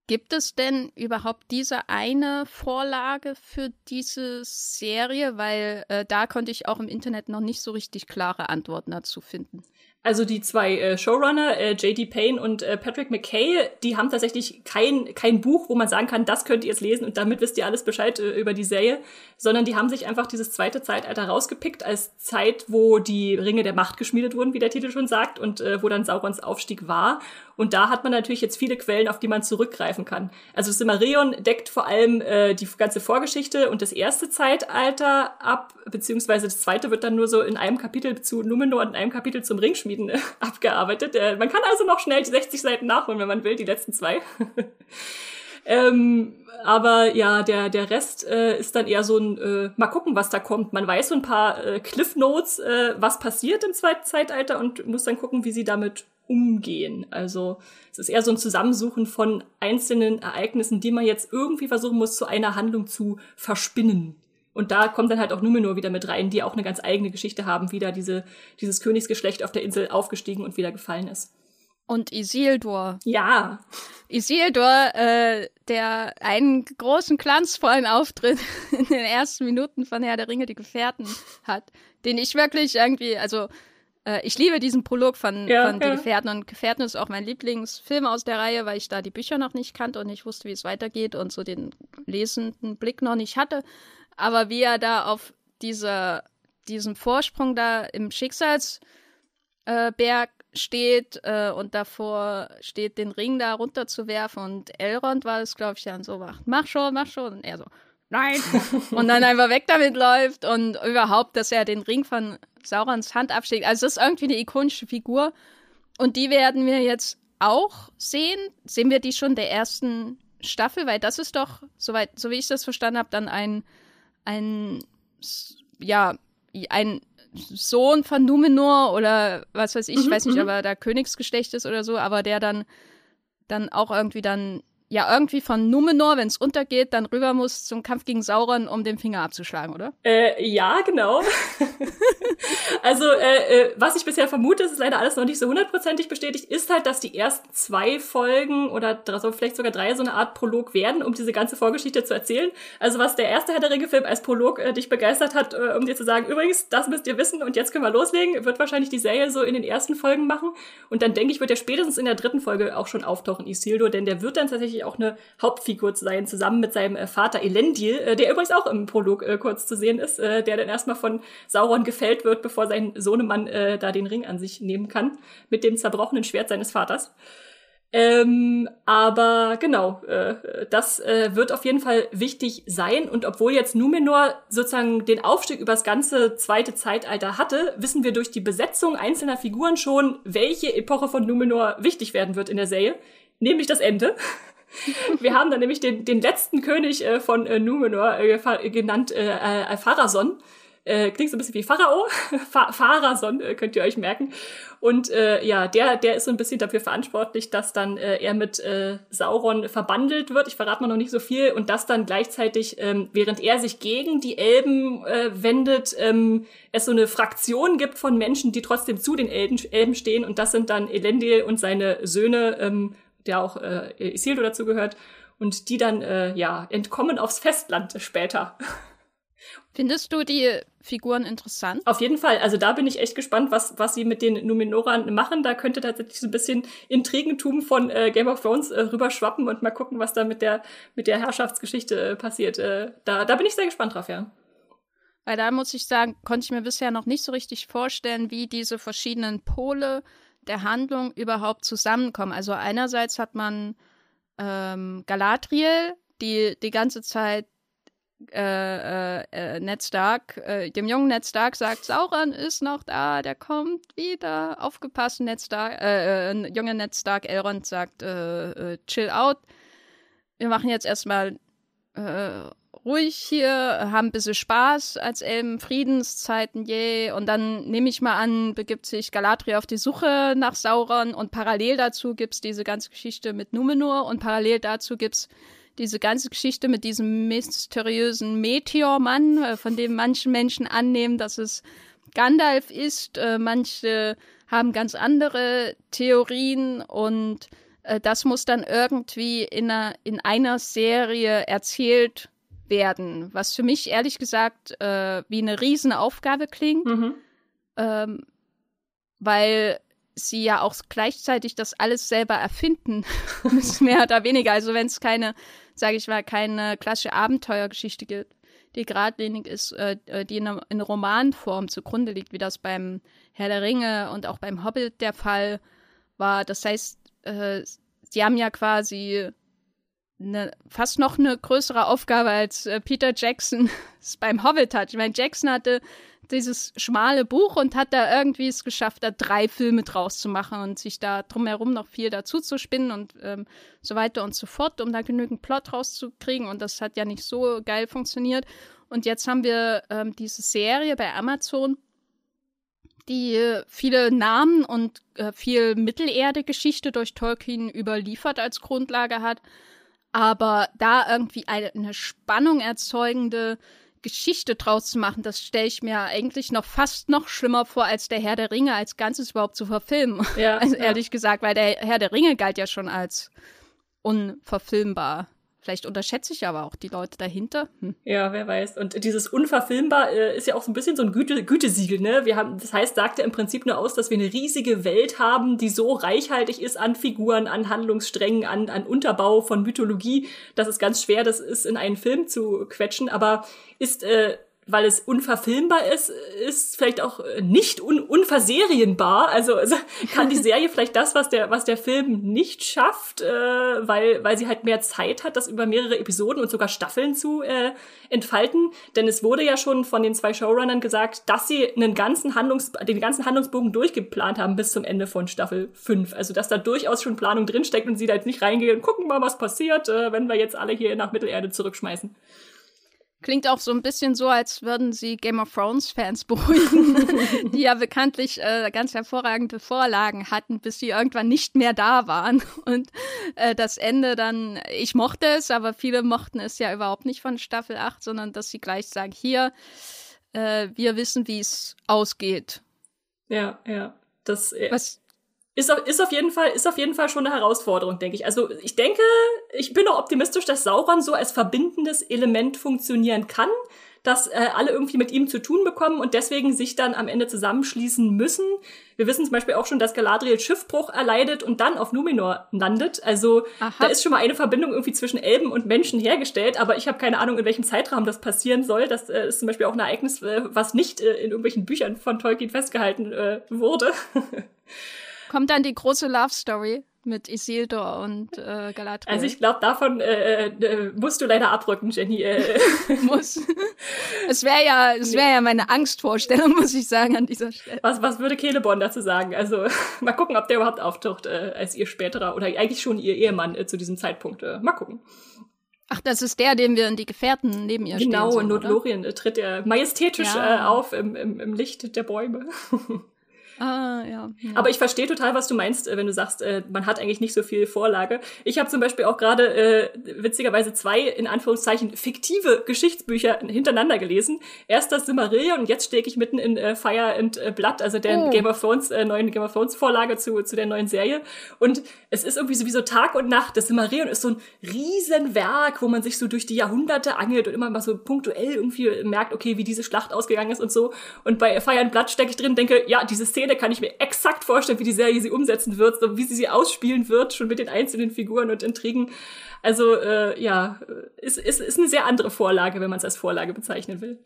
Gibt es denn überhaupt diese eine Vorlage für diese Serie? Weil äh, da konnte ich auch im Internet noch nicht so richtig klare Antworten dazu finden. Also die zwei äh, Showrunner, äh, J.D. Payne und äh, Patrick McKay, die haben tatsächlich kein, kein Buch, wo man sagen kann, das könnt ihr jetzt lesen und damit wisst ihr alles Bescheid äh, über die Serie, sondern die haben sich einfach dieses zweite Zeitalter rausgepickt als Zeit, wo die Ringe der Macht geschmiedet wurden, wie der Titel schon sagt, und äh, wo dann Saurons Aufstieg war. Und da hat man natürlich jetzt viele Quellen, auf die man zurückgreifen kann. Also Silmarillion deckt vor allem äh, die ganze Vorgeschichte und das erste Zeitalter ab, beziehungsweise das zweite wird dann nur so in einem Kapitel zu Numenor und in einem Kapitel zum Ringschmieden äh, abgearbeitet. Äh, man kann also noch schnell die 60 Seiten nachholen, wenn man will, die letzten zwei. Ähm, aber ja, der, der Rest äh, ist dann eher so ein, äh, mal gucken, was da kommt. Man weiß so ein paar äh, Cliff Notes, äh, was passiert im zweiten Zeitalter und muss dann gucken, wie sie damit umgehen. Also es ist eher so ein Zusammensuchen von einzelnen Ereignissen, die man jetzt irgendwie versuchen muss, zu einer Handlung zu verspinnen. Und da kommt dann halt auch Numenor wieder mit rein, die auch eine ganz eigene Geschichte haben, wie da diese, dieses Königsgeschlecht auf der Insel aufgestiegen und wieder gefallen ist. Und Isildur. Ja. Isildur, äh, der einen großen glanzvollen Auftritt in den ersten Minuten von Herr der Ringe, die Gefährten hat, den ich wirklich irgendwie, also äh, ich liebe diesen Prolog von, ja, von ja. Die Gefährten und Gefährten ist auch mein Lieblingsfilm aus der Reihe, weil ich da die Bücher noch nicht kannte und nicht wusste, wie es weitergeht und so den lesenden Blick noch nicht hatte. Aber wie er da auf dieser diesen Vorsprung da im Schicksalsberg steht äh, und davor steht, den Ring da runterzuwerfen. Und Elrond war es, glaube ich, dann so, mach schon, mach schon. Und er so, nein. und dann einfach weg damit läuft und überhaupt, dass er den Ring von Saurons Hand abschlägt. Also das ist irgendwie eine ikonische Figur. Und die werden wir jetzt auch sehen. Sehen wir die schon der ersten Staffel? Weil das ist doch, soweit, so wie ich das verstanden habe, dann ein, ein, ja, ein Sohn von Numenor oder was weiß ich, mhm, ich weiß nicht, ob er da Königsgeschlecht ist oder so, aber der dann, dann auch irgendwie dann ja irgendwie von Numenor, wenn es untergeht, dann rüber muss zum Kampf gegen Sauron, um den Finger abzuschlagen, oder? Äh, ja, genau. also, äh, äh, was ich bisher vermute, ist leider alles noch nicht so hundertprozentig bestätigt, ist halt, dass die ersten zwei Folgen oder so, vielleicht sogar drei so eine Art Prolog werden, um diese ganze Vorgeschichte zu erzählen. Also, was der erste Herr der Ringe-Film als Prolog äh, dich begeistert hat, äh, um dir zu sagen, übrigens, das müsst ihr wissen und jetzt können wir loslegen, wird wahrscheinlich die Serie so in den ersten Folgen machen. Und dann denke ich, wird er spätestens in der dritten Folge auch schon auftauchen, Isildur, denn der wird dann tatsächlich auch eine Hauptfigur zu sein, zusammen mit seinem äh, Vater Elendil, äh, der übrigens auch im Prolog äh, kurz zu sehen ist, äh, der dann erstmal von Sauron gefällt wird, bevor sein Sohnemann äh, da den Ring an sich nehmen kann, mit dem zerbrochenen Schwert seines Vaters. Ähm, aber genau, äh, das äh, wird auf jeden Fall wichtig sein. Und obwohl jetzt Numenor sozusagen den Aufstieg übers ganze zweite Zeitalter hatte, wissen wir durch die Besetzung einzelner Figuren schon, welche Epoche von Numenor wichtig werden wird in der Serie, nämlich das Ende. Wir haben dann nämlich den, den letzten König äh, von äh, Numenor äh, genannt äh, äh, Pharason. Äh, klingt so ein bisschen wie Pharao. Pharason äh, könnt ihr euch merken. Und äh, ja, der, der ist so ein bisschen dafür verantwortlich, dass dann äh, er mit äh, Sauron verbandelt wird. Ich verrate mal noch nicht so viel. Und dass dann gleichzeitig, ähm, während er sich gegen die Elben äh, wendet, ähm, es so eine Fraktion gibt von Menschen, die trotzdem zu den Elben, Elben stehen. Und das sind dann Elendil und seine Söhne ähm, der auch äh, Isildur dazu gehört, und die dann äh, ja entkommen aufs Festland später. Findest du die Figuren interessant? Auf jeden Fall. Also da bin ich echt gespannt, was, was sie mit den Numenoran machen. Da könnte tatsächlich so ein bisschen Intrigentum von äh, Game of Thrones äh, rüberschwappen und mal gucken, was da mit der, mit der Herrschaftsgeschichte äh, passiert. Äh, da, da bin ich sehr gespannt drauf, ja. Weil da muss ich sagen, konnte ich mir bisher noch nicht so richtig vorstellen, wie diese verschiedenen Pole der Handlung überhaupt zusammenkommen. Also einerseits hat man ähm, Galadriel, die die ganze Zeit äh, äh, äh, Ned Stark, äh, dem jungen Ned Stark sagt, Sauron ist noch da, der kommt wieder, aufgepasst, Ned Stark, äh, äh, junge Ned Stark, Elrond sagt, äh, chill out, wir machen jetzt erstmal ruhig hier, haben ein bisschen Spaß als Elben, Friedenszeiten. Yeah. Und dann nehme ich mal an, begibt sich Galadriel auf die Suche nach Sauron und parallel dazu gibt's diese ganze Geschichte mit Numenor und parallel dazu gibt's diese ganze Geschichte mit diesem mysteriösen Meteormann, äh, von dem manche Menschen annehmen, dass es Gandalf ist. Äh, manche haben ganz andere Theorien und äh, das muss dann irgendwie in einer, in einer Serie erzählt werden, was für mich ehrlich gesagt äh, wie eine Riesenaufgabe klingt, mhm. ähm, weil sie ja auch gleichzeitig das alles selber erfinden müssen, mehr oder weniger. Also wenn es keine, sage ich mal, keine klassische Abenteuergeschichte gibt, die geradlinig ist, äh, äh, die in, in Romanform zugrunde liegt, wie das beim Herr der Ringe und auch beim Hobbit der Fall war. Das heißt, äh, sie haben ja quasi eine, fast noch eine größere Aufgabe als äh, Peter Jackson beim Hobbit hat. Ich meine, Jackson hatte dieses schmale Buch und hat da irgendwie es geschafft, da drei Filme draus zu machen und sich da drumherum noch viel dazu zu spinnen und ähm, so weiter und so fort, um da genügend Plot rauszukriegen. Und das hat ja nicht so geil funktioniert. Und jetzt haben wir ähm, diese Serie bei Amazon, die äh, viele Namen und äh, viel Mittelerde-Geschichte durch Tolkien überliefert als Grundlage hat aber da irgendwie eine, Spannung erzeugende Geschichte draus zu machen, das stelle ich mir eigentlich noch fast noch schlimmer vor, als der Herr der Ringe als Ganzes überhaupt zu verfilmen. Ja, also, ehrlich ja. gesagt, weil der Herr der Ringe galt ja schon als unverfilmbar. Vielleicht unterschätze ich aber auch die Leute dahinter. Hm. Ja, wer weiß. Und dieses unverfilmbar äh, ist ja auch so ein bisschen so ein Güte Gütesiegel, ne? Wir haben, das heißt, sagt ja im Prinzip nur aus, dass wir eine riesige Welt haben, die so reichhaltig ist an Figuren, an Handlungssträngen, an, an Unterbau von Mythologie, dass es ganz schwer das ist, in einen Film zu quetschen. Aber ist äh, weil es unverfilmbar ist, ist vielleicht auch nicht un unverserienbar. Also, also kann die Serie vielleicht das, was der, was der Film nicht schafft, äh, weil, weil sie halt mehr Zeit hat, das über mehrere Episoden und sogar Staffeln zu äh, entfalten. Denn es wurde ja schon von den zwei Showrunnern gesagt, dass sie einen ganzen Handlungs den ganzen Handlungsbogen durchgeplant haben bis zum Ende von Staffel 5. Also, dass da durchaus schon Planung drinsteckt und sie da jetzt nicht reingehen und gucken mal, was passiert, äh, wenn wir jetzt alle hier nach Mittelerde zurückschmeißen. Klingt auch so ein bisschen so, als würden sie Game of Thrones-Fans beruhigen, die ja bekanntlich äh, ganz hervorragende Vorlagen hatten, bis sie irgendwann nicht mehr da waren. Und äh, das Ende dann, ich mochte es, aber viele mochten es ja überhaupt nicht von Staffel 8, sondern dass sie gleich sagen, hier, äh, wir wissen, wie es ausgeht. Ja, ja. Das, äh, Was, ist auf, ist auf jeden Fall ist auf jeden Fall schon eine Herausforderung, denke ich. Also ich denke, ich bin auch optimistisch, dass Sauron so als verbindendes Element funktionieren kann, dass äh, alle irgendwie mit ihm zu tun bekommen und deswegen sich dann am Ende zusammenschließen müssen. Wir wissen zum Beispiel auch schon, dass Galadriel Schiffbruch erleidet und dann auf Numenor landet. Also Aha. da ist schon mal eine Verbindung irgendwie zwischen Elben und Menschen hergestellt, aber ich habe keine Ahnung, in welchem Zeitrahmen das passieren soll. Das äh, ist zum Beispiel auch ein Ereignis, äh, was nicht äh, in irgendwelchen Büchern von Tolkien festgehalten äh, wurde. Kommt dann die große Love Story mit Isildur und äh, Galadriel. Also ich glaube, davon äh, äh, musst du leider abrücken, Jenny. Äh. Muss. Es wäre ja, es wäre ja meine Angstvorstellung, muss ich sagen an dieser Stelle. Was, was würde Celeborn dazu sagen? Also mal gucken, ob der überhaupt auftaucht äh, als ihr späterer oder eigentlich schon ihr Ehemann äh, zu diesem Zeitpunkt. Äh, mal gucken. Ach, das ist der, den wir in die Gefährten neben ihr genau, stehen. Genau, in Nothlorien äh, tritt er majestätisch ja. äh, auf im, im, im Licht der Bäume. Ah, ja. ja. Aber ich verstehe total, was du meinst, äh, wenn du sagst, äh, man hat eigentlich nicht so viel Vorlage. Ich habe zum Beispiel auch gerade äh, witzigerweise zwei, in Anführungszeichen, fiktive Geschichtsbücher hintereinander gelesen. Erst das Silmarillion und jetzt stecke ich mitten in äh, Fire and äh, Blood, also der oh. Game of Thrones, äh, neuen Game of Thrones Vorlage zu, zu der neuen Serie. Und es ist irgendwie sowieso Tag und Nacht. Das Silmarillion ist so ein Riesenwerk, wo man sich so durch die Jahrhunderte angelt und immer mal so punktuell irgendwie merkt, okay, wie diese Schlacht ausgegangen ist und so. Und bei Fire and Blood stecke ich drin, denke, ja, diese Szene Szene kann ich mir exakt vorstellen, wie die Serie sie umsetzen wird, so wie sie sie ausspielen wird, schon mit den einzelnen Figuren und Intrigen. Also äh, ja, ist, ist, ist eine sehr andere Vorlage, wenn man es als Vorlage bezeichnen will.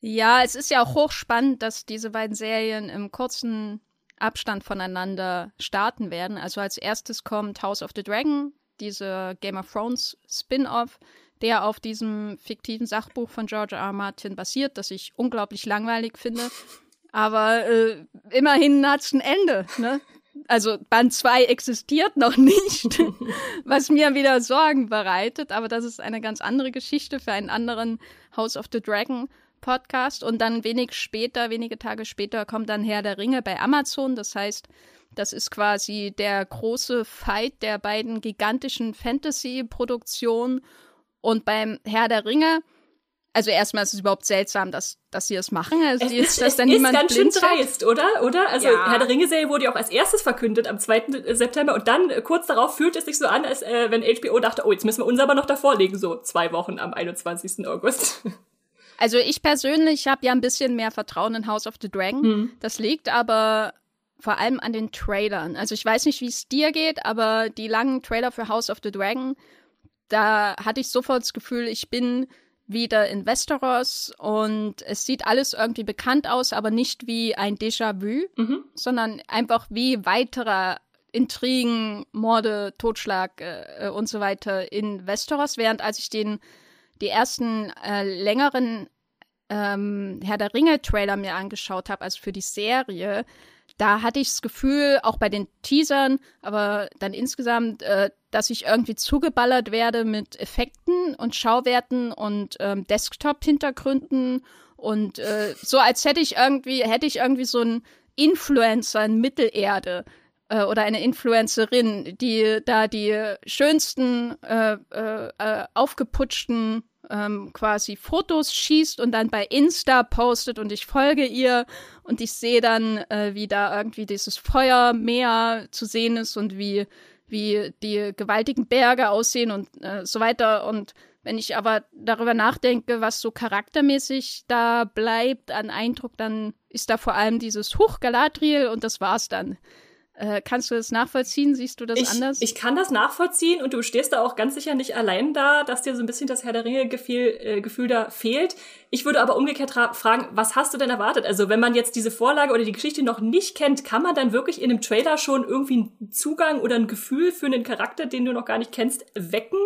Ja, es ist ja auch hochspannend, dass diese beiden Serien im kurzen Abstand voneinander starten werden. Also als erstes kommt House of the Dragon, diese Game of Thrones Spin-off, der auf diesem fiktiven Sachbuch von George R. R. Martin basiert, das ich unglaublich langweilig finde. Aber äh, immerhin hat's ein Ende, ne? Also Band 2 existiert noch nicht, was mir wieder Sorgen bereitet, aber das ist eine ganz andere Geschichte für einen anderen House of the Dragon Podcast. Und dann wenig später, wenige Tage später, kommt dann Herr der Ringe bei Amazon. Das heißt, das ist quasi der große Fight der beiden gigantischen Fantasy-Produktionen. Und beim Herr der Ringe also erstmal ist es überhaupt seltsam, dass, dass sie das machen. Also es ist, dass dann es ist ganz schön dreist, oder? Oder? Also ja. Herr der Ringe-Serie wurde ja auch als erstes verkündet am 2. September und dann äh, kurz darauf fühlt es sich so an, als äh, wenn HBO dachte, oh, jetzt müssen wir uns aber noch davor legen, so zwei Wochen am 21. August. Also ich persönlich habe ja ein bisschen mehr Vertrauen in House of the Dragon. Hm. Das liegt aber vor allem an den Trailern. Also ich weiß nicht, wie es dir geht, aber die langen Trailer für House of the Dragon, da hatte ich sofort das Gefühl, ich bin wieder in Westeros und es sieht alles irgendwie bekannt aus, aber nicht wie ein Déjà-vu, mhm. sondern einfach wie weitere Intrigen, Morde, Totschlag äh, und so weiter in Westeros, während als ich den die ersten äh, längeren ähm, Herr der Ringe Trailer mir angeschaut habe, also für die Serie, da hatte ich das Gefühl, auch bei den Teasern, aber dann insgesamt, äh, dass ich irgendwie zugeballert werde mit Effekten und Schauwerten und ähm, Desktop-Hintergründen und äh, so, als hätte ich irgendwie, hätte ich irgendwie so einen Influencer in Mittelerde äh, oder eine Influencerin, die da die schönsten, äh, äh, äh aufgeputschten ähm, quasi Fotos schießt und dann bei Insta postet und ich folge ihr und ich sehe dann, äh, wie da irgendwie dieses Feuermeer zu sehen ist und wie, wie die gewaltigen Berge aussehen und äh, so weiter. Und wenn ich aber darüber nachdenke, was so charaktermäßig da bleibt an Eindruck, dann ist da vor allem dieses Huch Galadriel und das war's dann. Äh, kannst du das nachvollziehen? Siehst du das ich, anders? Ich kann das nachvollziehen und du stehst da auch ganz sicher nicht allein da, dass dir so ein bisschen das Herr der Ringe-Gefühl äh, Gefühl da fehlt. Ich würde aber umgekehrt fragen, was hast du denn erwartet? Also wenn man jetzt diese Vorlage oder die Geschichte noch nicht kennt, kann man dann wirklich in einem Trailer schon irgendwie einen Zugang oder ein Gefühl für einen Charakter, den du noch gar nicht kennst, wecken?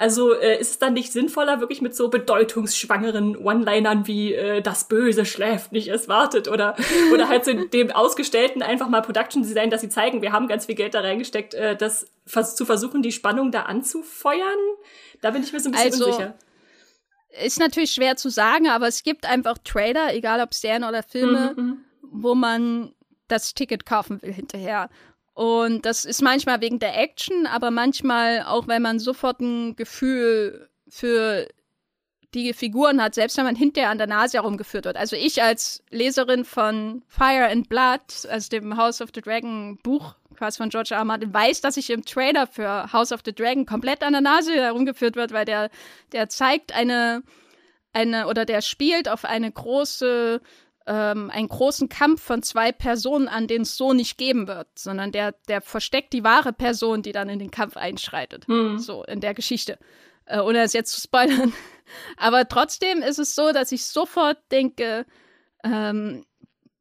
Also äh, ist es dann nicht sinnvoller, wirklich mit so bedeutungsschwangeren One-Linern wie äh, das Böse schläft nicht, es wartet oder oder halt so dem Ausgestellten einfach mal Production Design, dass sie zeigen, wir haben ganz viel Geld da reingesteckt, äh, das vers zu versuchen, die Spannung da anzufeuern? Da bin ich mir so ein bisschen also, unsicher. Ist natürlich schwer zu sagen, aber es gibt einfach Trailer, egal ob Serien oder Filme, mhm, mhm. wo man das Ticket kaufen will hinterher. Und das ist manchmal wegen der Action, aber manchmal auch, weil man sofort ein Gefühl für die Figuren hat, selbst wenn man hinterher an der Nase herumgeführt wird. Also ich als Leserin von Fire and Blood, also dem House of the Dragon Buch, quasi von George R. R. Martin, weiß, dass ich im Trailer für House of the Dragon komplett an der Nase herumgeführt wird, weil der, der zeigt eine, eine, oder der spielt auf eine große ähm, einen großen Kampf von zwei Personen an, den es so nicht geben wird, sondern der, der versteckt die wahre Person, die dann in den Kampf einschreitet. Mhm. So in der Geschichte. Äh, ohne es jetzt zu spoilern. Aber trotzdem ist es so, dass ich sofort denke, ähm,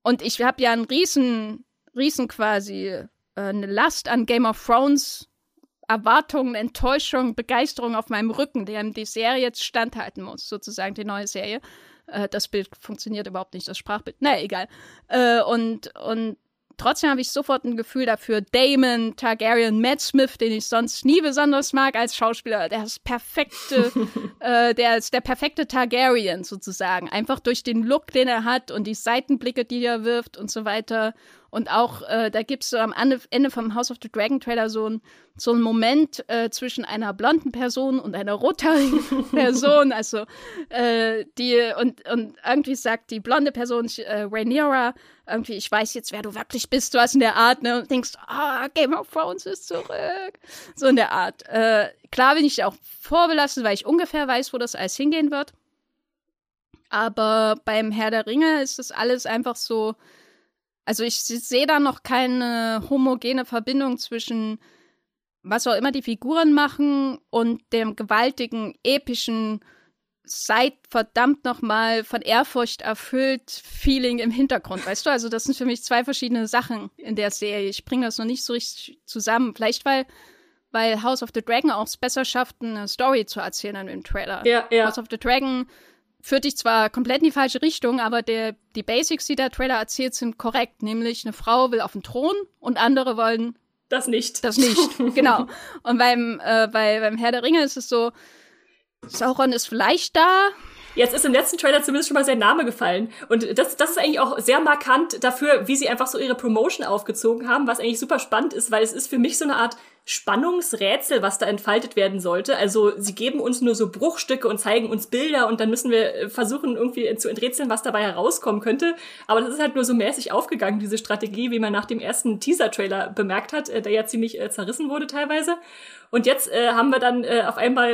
und ich habe ja einen riesen, riesen quasi äh, eine Last an Game of Thrones Erwartungen, Enttäuschung, Begeisterung auf meinem Rücken, der die Serie jetzt standhalten muss, sozusagen die neue Serie. Äh, das Bild funktioniert überhaupt nicht, das Sprachbild. Naja, egal. Äh, und, und trotzdem habe ich sofort ein Gefühl dafür. Damon Targaryen, Matt Smith, den ich sonst nie besonders mag als Schauspieler, der ist perfekte, äh, der ist der perfekte Targaryen sozusagen. Einfach durch den Look, den er hat und die Seitenblicke, die er wirft und so weiter. Und auch, äh, da gibt es so am Ende vom House of the Dragon Trailer so, ein, so einen Moment äh, zwischen einer blonden Person und einer rothaarigen Person. Also, äh, die, und, und irgendwie sagt die blonde Person, äh, Rhaenyra, irgendwie, ich weiß jetzt, wer du wirklich bist, du hast in der Art, ne, und denkst, ah, oh, Game of Thrones ist zurück. So in der Art. Äh, klar bin ich auch vorbelassen, weil ich ungefähr weiß, wo das alles hingehen wird. Aber beim Herr der Ringe ist das alles einfach so, also ich sehe da noch keine homogene Verbindung zwischen was auch immer die Figuren machen und dem gewaltigen, epischen, seid verdammt nochmal von Ehrfurcht erfüllt Feeling im Hintergrund, weißt du? Also das sind für mich zwei verschiedene Sachen in der Serie. Ich bringe das noch nicht so richtig zusammen. Vielleicht weil weil House of the Dragon auch es besser schafft, eine Story zu erzählen im Trailer. Ja, ja. House of the Dragon führt dich zwar komplett in die falsche Richtung, aber der, die Basics, die der Trailer erzählt, sind korrekt. Nämlich eine Frau will auf den Thron und andere wollen das nicht. Das nicht, genau. Und beim, äh, bei, beim Herr der Ringe ist es so, Sauron ist vielleicht da, Jetzt ist im letzten Trailer zumindest schon mal sein Name gefallen. Und das, das ist eigentlich auch sehr markant dafür, wie sie einfach so ihre Promotion aufgezogen haben, was eigentlich super spannend ist, weil es ist für mich so eine Art Spannungsrätsel, was da entfaltet werden sollte. Also sie geben uns nur so Bruchstücke und zeigen uns Bilder und dann müssen wir äh, versuchen irgendwie zu enträtseln, was dabei herauskommen könnte. Aber das ist halt nur so mäßig aufgegangen, diese Strategie, wie man nach dem ersten Teaser-Trailer bemerkt hat, äh, der ja ziemlich äh, zerrissen wurde teilweise. Und jetzt äh, haben wir dann äh, auf einmal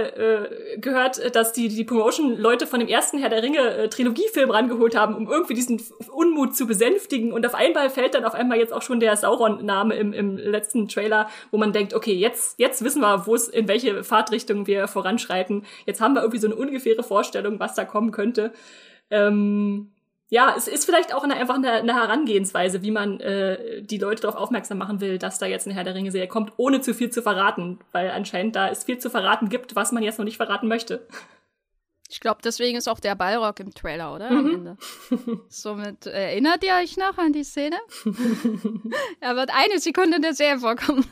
äh, gehört, dass die, die Promotion-Leute von dem ersten Herr der Ringe-Trilogiefilm äh, rangeholt haben, um irgendwie diesen Unmut zu besänftigen. Und auf einmal fällt dann auf einmal jetzt auch schon der Sauron-Name im, im letzten Trailer, wo man denkt, okay, jetzt, jetzt wissen wir, wo es, in welche Fahrtrichtung wir voranschreiten. Jetzt haben wir irgendwie so eine ungefähre Vorstellung, was da kommen könnte. Ähm, ja, es ist vielleicht auch eine, einfach eine, eine Herangehensweise, wie man äh, die Leute darauf aufmerksam machen will, dass da jetzt eine Herr der Ringe-Serie kommt, ohne zu viel zu verraten, weil anscheinend da es viel zu verraten gibt, was man jetzt noch nicht verraten möchte. Ich glaube, deswegen ist auch der Ballrock im Trailer, oder? Mhm. Am Ende. Somit erinnert ihr euch noch an die Szene? er wird eine Sekunde in der Serie vorkommen.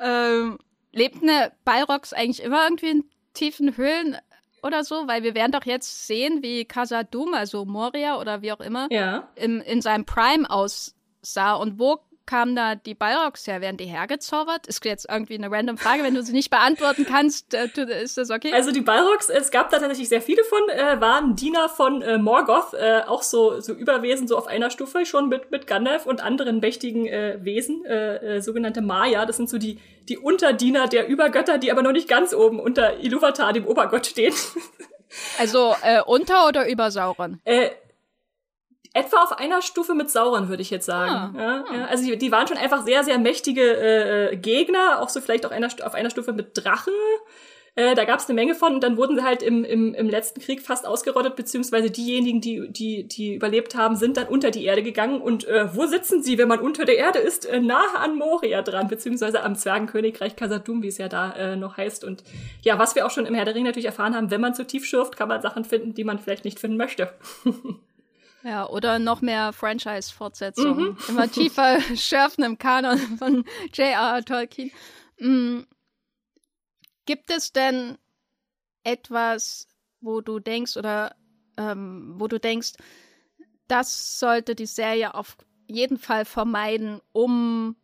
ähm, lebt eine Balrogs eigentlich immer irgendwie in tiefen Höhlen oder so? Weil wir werden doch jetzt sehen, wie Khazad-dûm, also Moria oder wie auch immer, ja. im, in seinem Prime aussah und wo kamen da die Balrogs her? Werden die hergezaubert? Ist jetzt irgendwie eine random Frage. Wenn du sie nicht beantworten kannst, äh, ist das okay? Also die Balrogs, es gab da tatsächlich sehr viele von, äh, waren Diener von äh, Morgoth, äh, auch so, so Überwesen, so auf einer Stufe schon mit, mit Gandalf und anderen mächtigen äh, Wesen, äh, äh, sogenannte Maya. Das sind so die, die Unterdiener der Übergötter, die aber noch nicht ganz oben unter Iluvatar, dem Obergott, stehen. Also äh, unter oder über Sauron? Äh, etwa auf einer Stufe mit Sauron, würde ich jetzt sagen. Ah, ja, ah. ja. Also die, die waren schon einfach sehr, sehr mächtige äh, Gegner, auch so vielleicht auch einer, auf einer Stufe mit Drachen. Äh, da gab es eine Menge von und dann wurden sie halt im, im, im letzten Krieg fast ausgerottet, beziehungsweise diejenigen, die, die, die überlebt haben, sind dann unter die Erde gegangen. Und äh, wo sitzen sie, wenn man unter der Erde ist? Äh, nahe an Moria dran, beziehungsweise am Zwergenkönigreich Khazad-dûm, wie es ja da äh, noch heißt. Und ja, was wir auch schon im Herr der Ring natürlich erfahren haben, wenn man zu tief schürft, kann man Sachen finden, die man vielleicht nicht finden möchte. Ja, oder noch mehr Franchise-Fortsetzungen. Immer tiefer schürfen im Kanon von J.R.R. Tolkien. Mm. Gibt es denn etwas, wo du denkst oder ähm, wo du denkst, das sollte die Serie auf jeden Fall vermeiden, um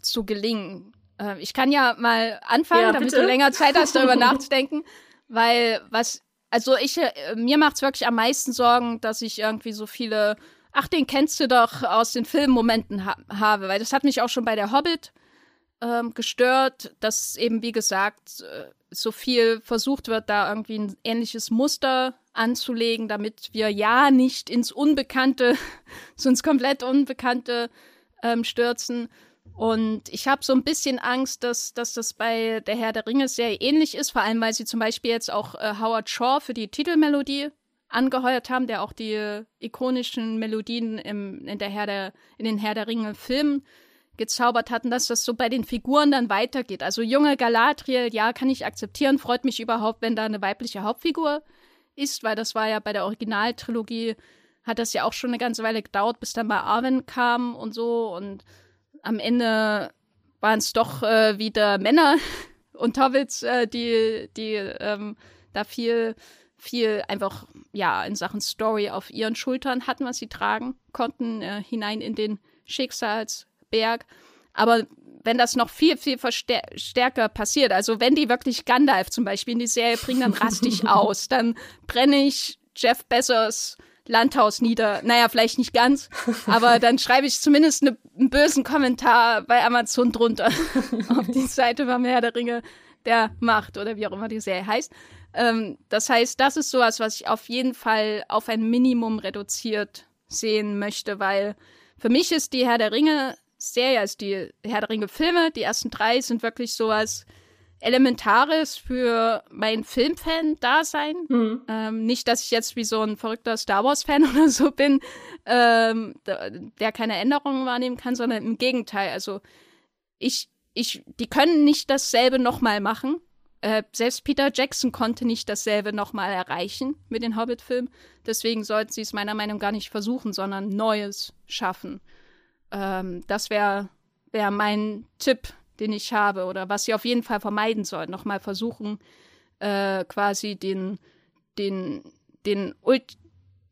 zu gelingen? Äh, ich kann ja mal anfangen, Ja, damit du länger Zeit hast, darüber nachzudenken, weil was, also ich, äh, mir macht's wirklich am meisten Sorgen, dass ich irgendwie so viele, ach, den kennst du doch aus den Filmmomenten ha habe, weil das hat mich auch schon bei der Hobbit ähm, gestört, dass eben, wie gesagt, äh, so viel versucht wird, da irgendwie ein ähnliches Muster anzulegen, damit wir ja nicht ins Unbekannte, so ins komplett Unbekannte ähm, stürzen. Und ich habe so ein bisschen Angst, dass, dass das bei der Herr der Ringe sehr ähnlich ist, vor allem weil sie zum Beispiel jetzt auch äh, Howard Shaw für die Titelmelodie angeheuert haben, der auch die ikonischen Melodien im, in, der Herr der, in den Herr der Ringe Filmen gezaubert hatten, dass das so bei den Figuren dann weitergeht. Also junge Galadriel, ja, kann ich akzeptieren, freut mich überhaupt, wenn da eine weibliche Hauptfigur ist, weil das war ja bei der Originaltrilogie, hat das ja auch schon eine ganze Weile gedauert, bis dann mal Arwen kam und so und am Ende waren es doch äh, wieder Männer und Hobbits, äh, die, die ähm, da viel, viel einfach, ja, in Sachen Story auf ihren Schultern hatten, was sie tragen konnten, äh, hinein in den Schicksalsberg. Aber wenn das noch viel, viel stärker passiert, also wenn die wirklich Gandalf zum Beispiel in die Serie bringen, dann raste ich aus. Dann brenne ich Jeff Bezos Landhaus nieder. Naja, vielleicht nicht ganz, aber dann schreibe ich zumindest ne, einen bösen Kommentar bei Amazon drunter auf die Seite beim Herr der Ringe der Macht oder wie auch immer die Serie heißt. Ähm, das heißt, das ist sowas, was ich auf jeden Fall auf ein Minimum reduziert sehen möchte, weil für mich ist die Herr der Ringe Serie, also die Herr der Ringe Filme, die ersten drei sind wirklich sowas Elementares für mein Filmfan-Dasein. Mhm. Ähm, nicht, dass ich jetzt wie so ein verrückter Star Wars-Fan oder so bin, ähm, der, keine Änderungen wahrnehmen kann, sondern im Gegenteil. Also ich, ich, die können nicht dasselbe nochmal machen. Äh, selbst Peter Jackson konnte nicht dasselbe nochmal erreichen mit den Hobbit-Filmen. Deswegen sollten sie es meiner Meinung nach gar nicht versuchen, sondern Neues schaffen. Ähm, das wäre wär mein Tipp, den ich habe oder was sie auf jeden Fall vermeiden sollten. Nochmal versuchen, äh, quasi den, den, den, ult-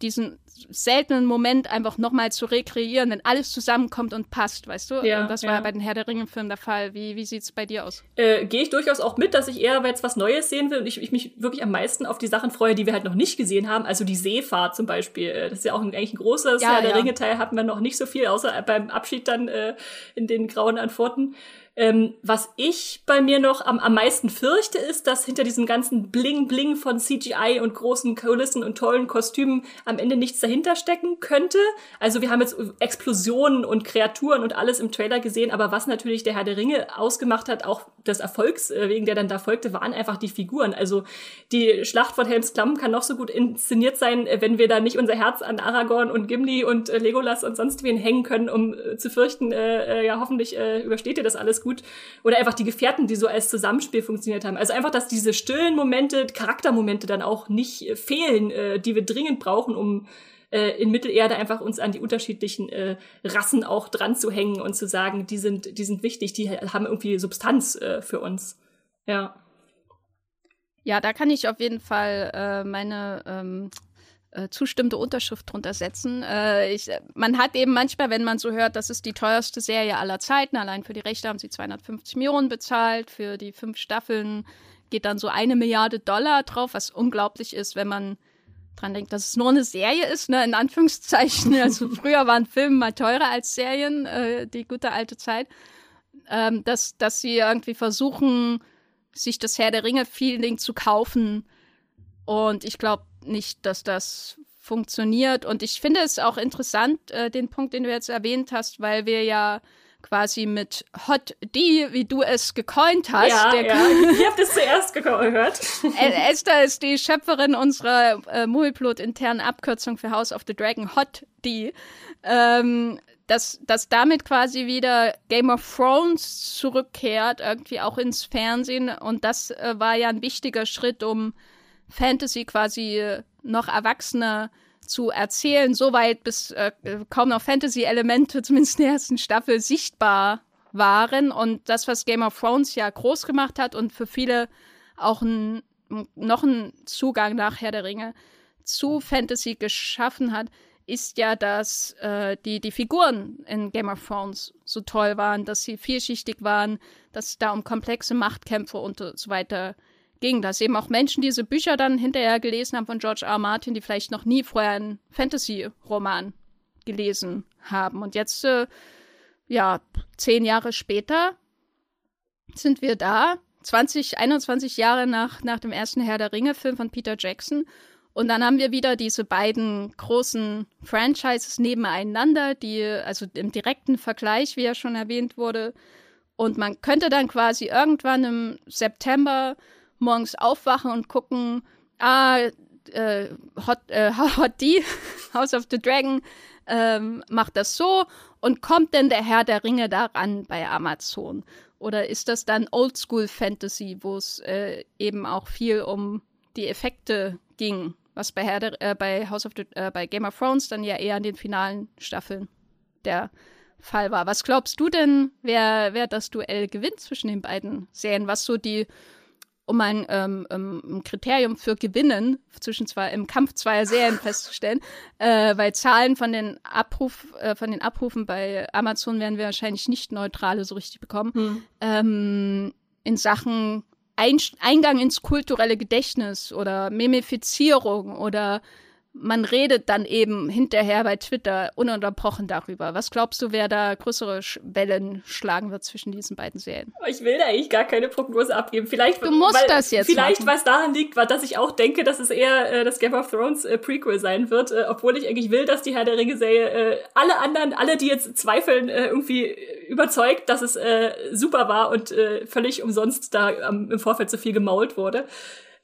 diesen seltenen Moment einfach nochmal zu rekreieren, wenn alles zusammenkommt und passt, weißt du? Ja, und das war ja. bei den Herr der Ringe-Filmen der Fall. Wie, wie sieht's bei dir aus? äh, gehe ich durchaus auch mit, dass ich eher jetzt was Neues sehen will und ich, ich mich wirklich am meisten auf die Sachen freue, die wir halt noch nicht gesehen haben. Also die Seefahrt zum Beispiel. Äh, Das ist ja auch ein, eigentlich ein großes Ja, Herr der. Ringe-Teil, hatten wir noch nicht so viel, außer beim Abschied dann äh, in den grauen Antworten. Ähm, was ich bei mir noch am, am meisten fürchte, ist, dass hinter diesem ganzen Bling-Bling von CGI und großen Kulissen und tollen Kostümen am Ende nichts dahinter stecken könnte. Also wir haben jetzt Explosionen und Kreaturen und alles im Trailer gesehen, aber was natürlich der Herr der Ringe ausgemacht hat, auch des Erfolgs, äh, wegen der dann da folgte, waren einfach die Figuren. Also die Schlacht von Helms Klamm kann noch so gut inszeniert sein, äh, wenn wir da nicht unser Herz an Aragorn und Gimli und äh, Legolas und sonst wen hängen können, um zu fürchten, äh, ja hoffentlich äh, übersteht ihr das alles gut. Oder einfach die Gefährten, die so als Zusammenspiel funktioniert haben. Also einfach, dass diese stillen Momente, Charaktermomente dann auch nicht äh, fehlen, äh, die wir dringend brauchen, um äh, in Mittelerde einfach uns an die unterschiedlichen äh, Rassen auch dran zu hängen und zu sagen, die sind, die sind wichtig, die haben irgendwie Substanz äh, für uns. Ja. Ja, da kann ich auf jeden Fall äh, meine ähm, äh, zustimmende Unterschrift drunter setzen. Äh, ich, man hat eben manchmal, wenn man so hört, das ist die teuerste Serie aller Zeiten, allein für die Rechte haben sie 250 Millionen bezahlt, für die fünf Staffeln geht dann so eine Milliarde Dollar drauf, was unglaublich ist, wenn man dran denkt, dass es nur eine Serie ist, ne, in Anführungszeichen. Also früher waren Filme mal teurer als Serien, äh, die gute alte Zeit. Ähm, dass, dass sie irgendwie versuchen, sich das Herr der Ringe-Feeling zu kaufen. Und ich glaube nicht, dass das funktioniert. Und ich finde es auch interessant, äh, den Punkt, den du jetzt erwähnt hast, weil wir ja quasi mit Hot D, wie du es gecoint hast. Ja, ja. ich habe das zuerst gehört. Esther ist die Schöpferin unserer äh, Movieplot-internen Abkürzung für House of the Dragon, Hot D. Ähm, dass, dass damit quasi wieder Game of Thrones zurückkehrt, irgendwie auch ins Fernsehen. Und das äh, war ja ein wichtiger Schritt, um Fantasy quasi noch erwachsener zu erzählen, soweit bis äh, kaum noch Fantasy-Elemente, zumindest in der ersten Staffel, sichtbar waren. Und das, was Game of Thrones ja groß gemacht hat und für viele auch ein, noch einen Zugang nach Herr der Ringe zu Fantasy geschaffen hat, ist ja, dass äh, die, die Figuren in Game of Thrones so toll waren, dass sie vielschichtig waren, dass es da um komplexe Machtkämpfe und so weiter ging, dass eben auch Menschen diese Bücher dann hinterher gelesen haben von George R. Martin, die vielleicht noch nie vorher einen Fantasy-Roman gelesen haben. Und jetzt, äh, ja, zehn Jahre später sind wir da, 20, 21 Jahre nach, nach dem ersten Herr der Ringe-Film von Peter Jackson. Und dann haben wir wieder diese beiden großen Franchises nebeneinander, die, also im direkten Vergleich, wie ja schon erwähnt wurde. Und man könnte dann quasi irgendwann im September morgens aufwachen und gucken, ah, äh, Hot, äh, Hot D, House of the Dragon, ähm, macht das so und kommt denn der Herr der Ringe daran bei Amazon? Oder ist das dann Oldschool Fantasy, wo es äh, eben auch viel um die Effekte ging, was bei, Herr der, äh, bei House of the, äh, bei Game of Thrones dann ja eher in den finalen Staffeln der Fall war. Was glaubst du denn, wer, wer das Duell gewinnt zwischen den beiden Serien? Was so die um ein ähm, ähm, Kriterium für Gewinnen zwischen zwei im Kampf zweier Serien festzustellen, äh, weil Zahlen von den Abruf äh, von den Abrufen bei Amazon werden wir wahrscheinlich nicht neutrale so richtig bekommen. Hm. Ähm, in Sachen ein Eingang ins kulturelle Gedächtnis oder Memifizierung oder man redet dann eben hinterher bei Twitter ununterbrochen darüber. Was glaubst du, wer da größere Wellen schlagen wird zwischen diesen beiden Serien? Ich will da eigentlich gar keine Prognose abgeben. Vielleicht, du musst weil, das jetzt Vielleicht, machen. was daran liegt, war, dass ich auch denke, dass es eher äh, das Game of Thrones äh, Prequel sein wird, äh, obwohl ich eigentlich will, dass die Herr der Ringe-Serie äh, alle anderen, alle, die jetzt zweifeln, äh, irgendwie überzeugt, dass es äh, super war und völlig umsonst da ähm, im Vorfeld so viel gemault wurde.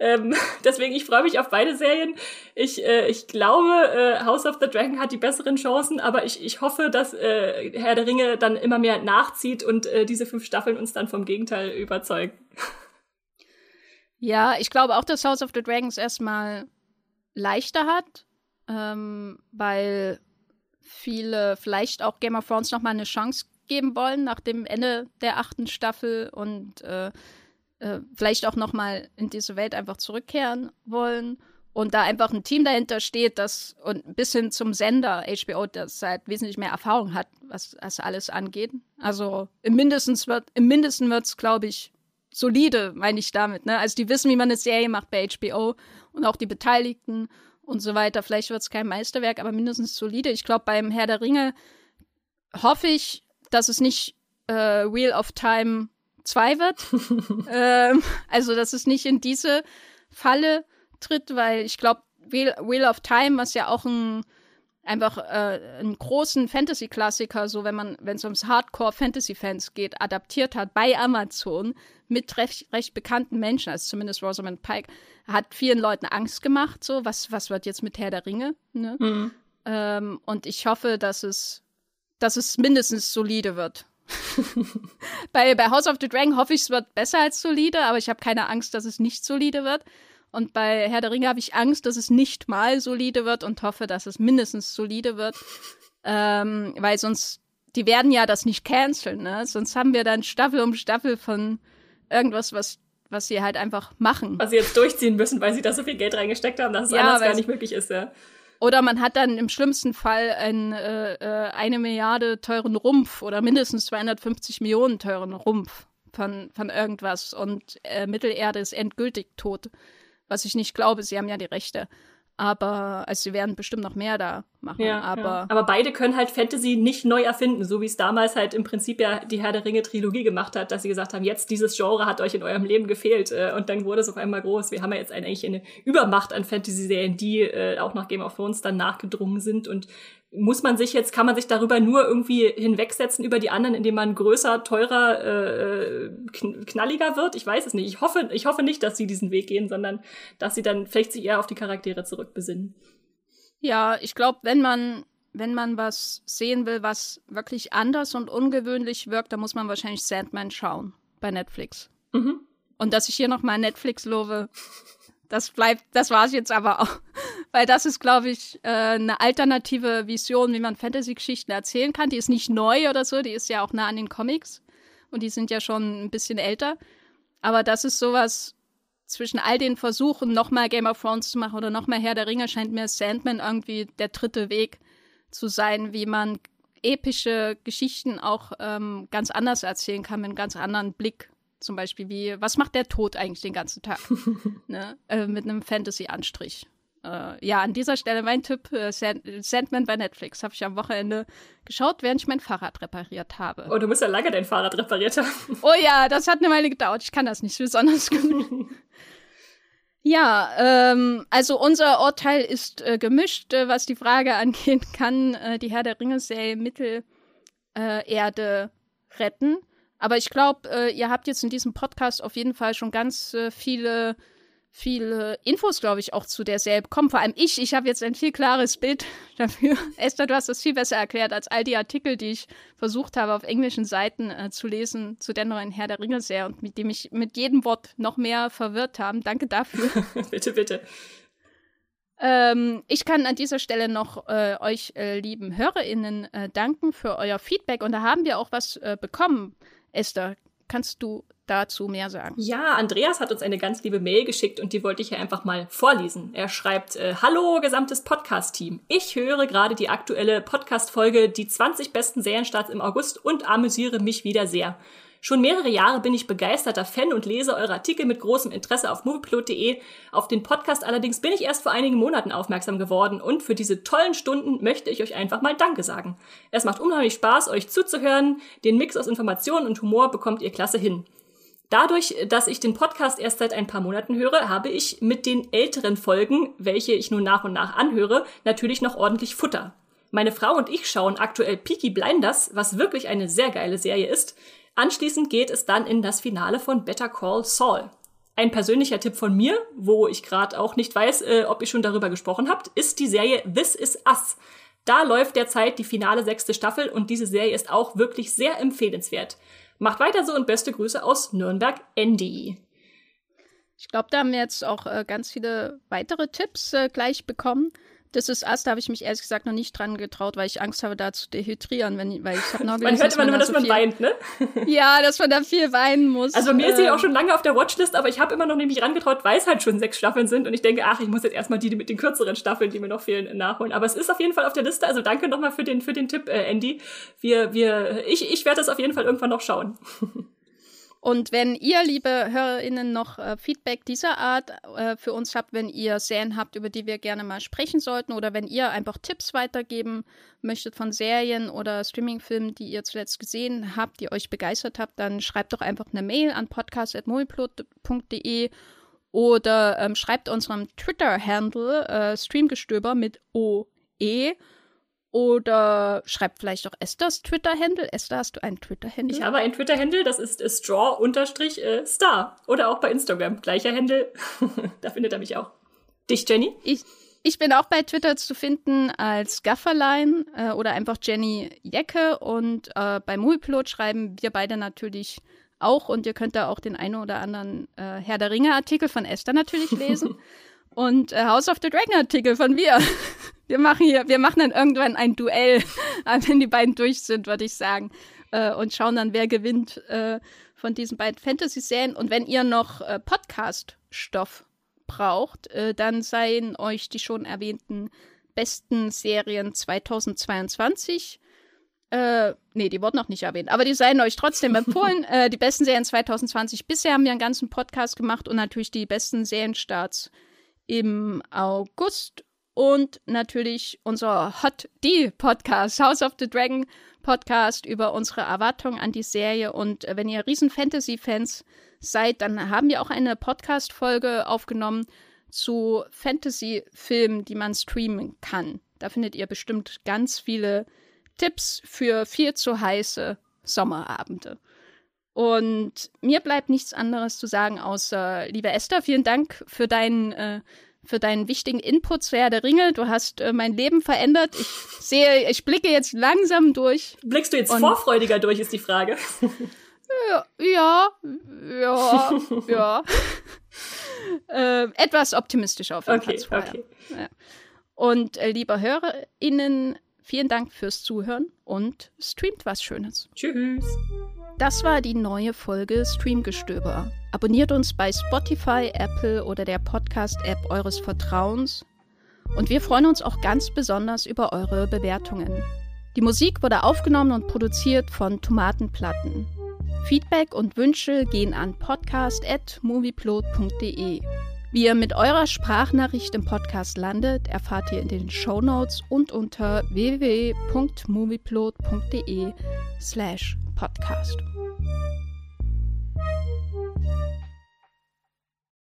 Ähm, deswegen, ich freue mich auf beide Serien. Ich, äh, ich glaube, äh, House of the Dragon hat die besseren Chancen, aber ich, ich hoffe, dass äh, Herr der Ringe dann immer mehr nachzieht und äh, diese fünf Staffeln uns dann vom Gegenteil überzeugen. Ja, ich glaube auch, dass House of the Dragons erstmal leichter hat, ähm, weil viele vielleicht auch Game of Thrones noch mal eine Chance geben wollen nach dem Ende der achten Staffel und äh, äh, vielleicht auch noch mal in diese Welt einfach zurückkehren wollen und da einfach ein Team dahinter steht, das und bis hin zum Sender HBO, das halt wesentlich mehr Erfahrung hat, was das alles angeht. Also im Mindestens wird im Mindesten wird es, glaube ich, solide, meine ich damit. Ne? Also die wissen, wie man eine Serie macht bei HBO und auch die Beteiligten und so weiter. Vielleicht wird es kein Meisterwerk, aber mindestens solide. Ich glaube, beim Herr der Ringe hoffe ich, dass es nicht äh, Wheel of Time 2 wird. ähm, also, dass es nicht in diese Falle tritt, weil ich glaube, Wheel, Wheel, of Time, was ja auch ein einfach äh, einen großen Fantasy-Klassiker, so wenn man, wenn es ums Hardcore-Fantasy-Fans geht, adaptiert hat bei Amazon mit recht, recht bekannten Menschen, also zumindest Rosamund Pike, hat vielen Leuten Angst gemacht, so, was, was wird jetzt mit Herr der Ringe? Ne? Mhm. Ähm, und ich hoffe, dass es, dass es mindestens solide wird. bei, bei House of the Dragon hoffe ich, es wird besser als solide, aber ich habe keine Angst, dass es nicht solide wird. Und bei Herr der Ringe habe ich Angst, dass es nicht mal solide wird und hoffe, dass es mindestens solide wird. Ähm, weil sonst, die werden ja das nicht canceln, ne? Sonst haben wir dann Staffel um Staffel von irgendwas, was, was sie halt einfach machen. Was sie jetzt durchziehen müssen, weil sie da so viel Geld reingesteckt haben, dass es ja, anders gar nicht möglich ist, ja. Oder man hat dann im schlimmsten Fall einen äh, äh, eine Milliarde teuren Rumpf oder mindestens 250 Millionen teuren Rumpf von, von irgendwas und äh, Mittelerde ist endgültig tot. Was ich nicht glaube, sie haben ja die Rechte. Aber also sie werden bestimmt noch mehr da machen. Ja, aber, ja. aber beide können halt Fantasy nicht neu erfinden, so wie es damals halt im Prinzip ja die Herr der Ringe Trilogie gemacht hat, dass sie gesagt haben, jetzt dieses Genre hat euch in eurem Leben gefehlt äh, und dann wurde es auf einmal groß. Wir haben ja jetzt eigentlich eine Übermacht an Fantasy-Serien, die äh, auch nach Game of Thrones dann nachgedrungen sind und muss man sich jetzt, kann man sich darüber nur irgendwie hinwegsetzen über die anderen, indem man größer, teurer, äh, knalliger wird? Ich weiß es nicht. Ich hoffe, ich hoffe nicht, dass sie diesen Weg gehen, sondern dass sie dann vielleicht sich eher auf die Charaktere zurückbesinnen. Ja, ich glaube, wenn man, wenn man was sehen will, was wirklich anders und ungewöhnlich wirkt, dann muss man wahrscheinlich Sandman schauen bei Netflix. Mhm. Und dass ich hier nochmal Netflix lobe, das bleibt, das war's jetzt aber auch. Weil das ist, glaube ich, äh, eine alternative Vision, wie man Fantasy-Geschichten erzählen kann. Die ist nicht neu oder so, die ist ja auch nah an den Comics. Und die sind ja schon ein bisschen älter. Aber das ist sowas, zwischen all den Versuchen, nochmal Game of Thrones zu machen oder nochmal Herr der Ringe, scheint mir Sandman irgendwie der dritte Weg zu sein, wie man epische Geschichten auch ähm, ganz anders erzählen kann, mit einem ganz anderen Blick. Zum Beispiel wie, was macht der Tod eigentlich den ganzen Tag? ne? äh, mit einem Fantasy-Anstrich. Äh, ja, an dieser Stelle mein Tipp, äh, Sand Sandman bei Netflix. Habe ich am Wochenende geschaut, während ich mein Fahrrad repariert habe. Oh, du musst ja lange dein Fahrrad repariert haben. Oh ja, das hat eine Weile gedauert. Ich kann das nicht besonders gut. Ja, ähm, also unser Urteil ist äh, gemischt, äh, was die Frage angeht, kann äh, die Herr der Ringe-Serie Mittelerde retten? Aber ich glaube, äh, ihr habt jetzt in diesem Podcast auf jeden Fall schon ganz äh, viele viele Infos, glaube ich, auch zu der Serie bekommen. Vor allem ich, ich habe jetzt ein viel klares Bild dafür. Esther, du hast das viel besser erklärt als all die Artikel, die ich versucht habe, auf englischen Seiten äh, zu lesen zu der neuen Herr der Ringe-Serie und mit dem ich mit jedem Wort noch mehr verwirrt haben. Danke dafür. bitte, bitte. Ähm, ich kann an dieser Stelle noch äh, euch äh, lieben HörerInnen äh, danken für euer Feedback und da haben wir auch was äh, bekommen. Esther, kannst du dazu mehr sagen? Ja, Andreas hat uns eine ganz liebe Mail geschickt und die wollte ich hier einfach mal vorlesen. Er schreibt, äh, Hallo, gesamtes Podcast-Team. Ich höre gerade die aktuelle Podcast-Folge Die 20 besten Serienstarts im August und amüsiere mich wieder sehr. Schon mehrere Jahre bin ich begeisterter Fan und lese eure Artikel mit großem Interesse auf movieplot.de. Auf den Podcast allerdings bin ich erst vor einigen Monaten aufmerksam geworden und für diese tollen Stunden möchte ich euch einfach mal Danke sagen. Es macht unheimlich Spaß, euch zuzuhören. Den Mix aus Informationen und Humor bekommt ihr klasse hin. Dadurch, dass ich den Podcast erst seit ein paar Monaten höre, habe ich mit den älteren Folgen, welche ich nun nach und nach anhöre, natürlich noch ordentlich Futter. Meine Frau und ich schauen aktuell Peaky Blinders, was wirklich eine sehr geile Serie ist. Anschließend geht es dann in das Finale von Better Call Saul. Ein persönlicher Tipp von mir, wo ich gerade auch nicht weiß, äh, ob ihr schon darüber gesprochen habt, ist die Serie This Is Us. Da läuft derzeit die finale sechste Staffel und diese Serie ist auch wirklich sehr empfehlenswert. Macht weiter so und beste Grüße aus Nürnberg, Andy. Ich glaube, da haben wir jetzt auch äh, ganz viele weitere Tipps äh, gleich bekommen. Das ist erst, da habe ich mich ehrlich gesagt noch nicht dran getraut, weil ich Angst habe, da zu dehydrieren, wenn, weil ich habe noch gelesen, Man hört immer nur, dass so man weint, ne? ja, dass man da viel weinen muss. Also mir ist sie ähm, auch schon lange auf der Watchlist, aber ich habe immer noch nicht mich rangetraut, weil es halt schon sechs Staffeln sind und ich denke, ach, ich muss jetzt erstmal die, die mit den kürzeren Staffeln, die mir noch fehlen, nachholen. Aber es ist auf jeden Fall auf der Liste, also danke nochmal für den, für den Tipp, äh, Andy. Wir, wir, ich, ich werde das auf jeden Fall irgendwann noch schauen. Und wenn ihr, liebe HörerInnen, noch äh, Feedback dieser Art äh, für uns habt, wenn ihr Serien habt, über die wir gerne mal sprechen sollten, oder wenn ihr einfach Tipps weitergeben möchtet von Serien oder Streamingfilmen, die ihr zuletzt gesehen habt, die euch begeistert habt, dann schreibt doch einfach eine Mail an podcast.moviplot.de oder ähm, schreibt unserem Twitter-Handle äh, Streamgestöber mit OE oder schreibt vielleicht auch Esthers Twitter-Handle. Esther, hast du einen Twitter-Handle? Ich habe einen Twitter-Handle, das ist straw-star. Oder auch bei Instagram. Gleicher Handle. da findet er mich auch. Dich, Jenny? Ich, ich bin auch bei Twitter zu finden als Gafferlein äh, oder einfach Jenny Jecke. Und äh, bei Moviepilot schreiben wir beide natürlich auch. Und ihr könnt da auch den einen oder anderen äh, Herr der Ringe-Artikel von Esther natürlich lesen. und äh, House of the Dragon Artikel von mir. Wir machen hier, wir machen dann irgendwann ein Duell, wenn die beiden durch sind, würde ich sagen. Äh, und schauen dann, wer gewinnt äh, von diesen beiden Fantasy-Serien. Und wenn ihr noch äh, Podcast-Stoff braucht, äh, dann seien euch die schon erwähnten besten Serien 2022 äh, nee, die wurden noch nicht erwähnt, aber die seien euch trotzdem empfohlen. äh, die besten Serien 2020. Bisher haben wir einen ganzen Podcast gemacht und natürlich die besten Serienstarts im August und natürlich unser Hot D Podcast, House of the Dragon Podcast über unsere Erwartungen an die Serie. Und äh, wenn ihr riesen Fantasy-Fans seid, dann haben wir auch eine Podcast-Folge aufgenommen zu Fantasy-Filmen, die man streamen kann. Da findet ihr bestimmt ganz viele Tipps für viel zu heiße Sommerabende. Und mir bleibt nichts anderes zu sagen, außer, liebe Esther, vielen Dank für deinen, äh, für deinen wichtigen Input zu Herr der Ringe. Du hast äh, mein Leben verändert. Ich sehe, ich blicke jetzt langsam durch. Blickst du jetzt vorfreudiger durch, ist die Frage. Ja, ja, ja, ja. äh, etwas optimistischer auf jeden okay, Fall. Okay. Ja. Und äh, liebe HörerInnen, vielen Dank fürs Zuhören und streamt was Schönes. Tschüss. Das war die neue Folge Streamgestöber. Abonniert uns bei Spotify, Apple oder der Podcast-App eures Vertrauens. Und wir freuen uns auch ganz besonders über eure Bewertungen. Die Musik wurde aufgenommen und produziert von Tomatenplatten. Feedback und Wünsche gehen an podcast.movieplot.de. Wie ihr mit eurer Sprachnachricht im Podcast landet, erfahrt ihr in den Show Notes und unter www.movieplot.de slash podcast.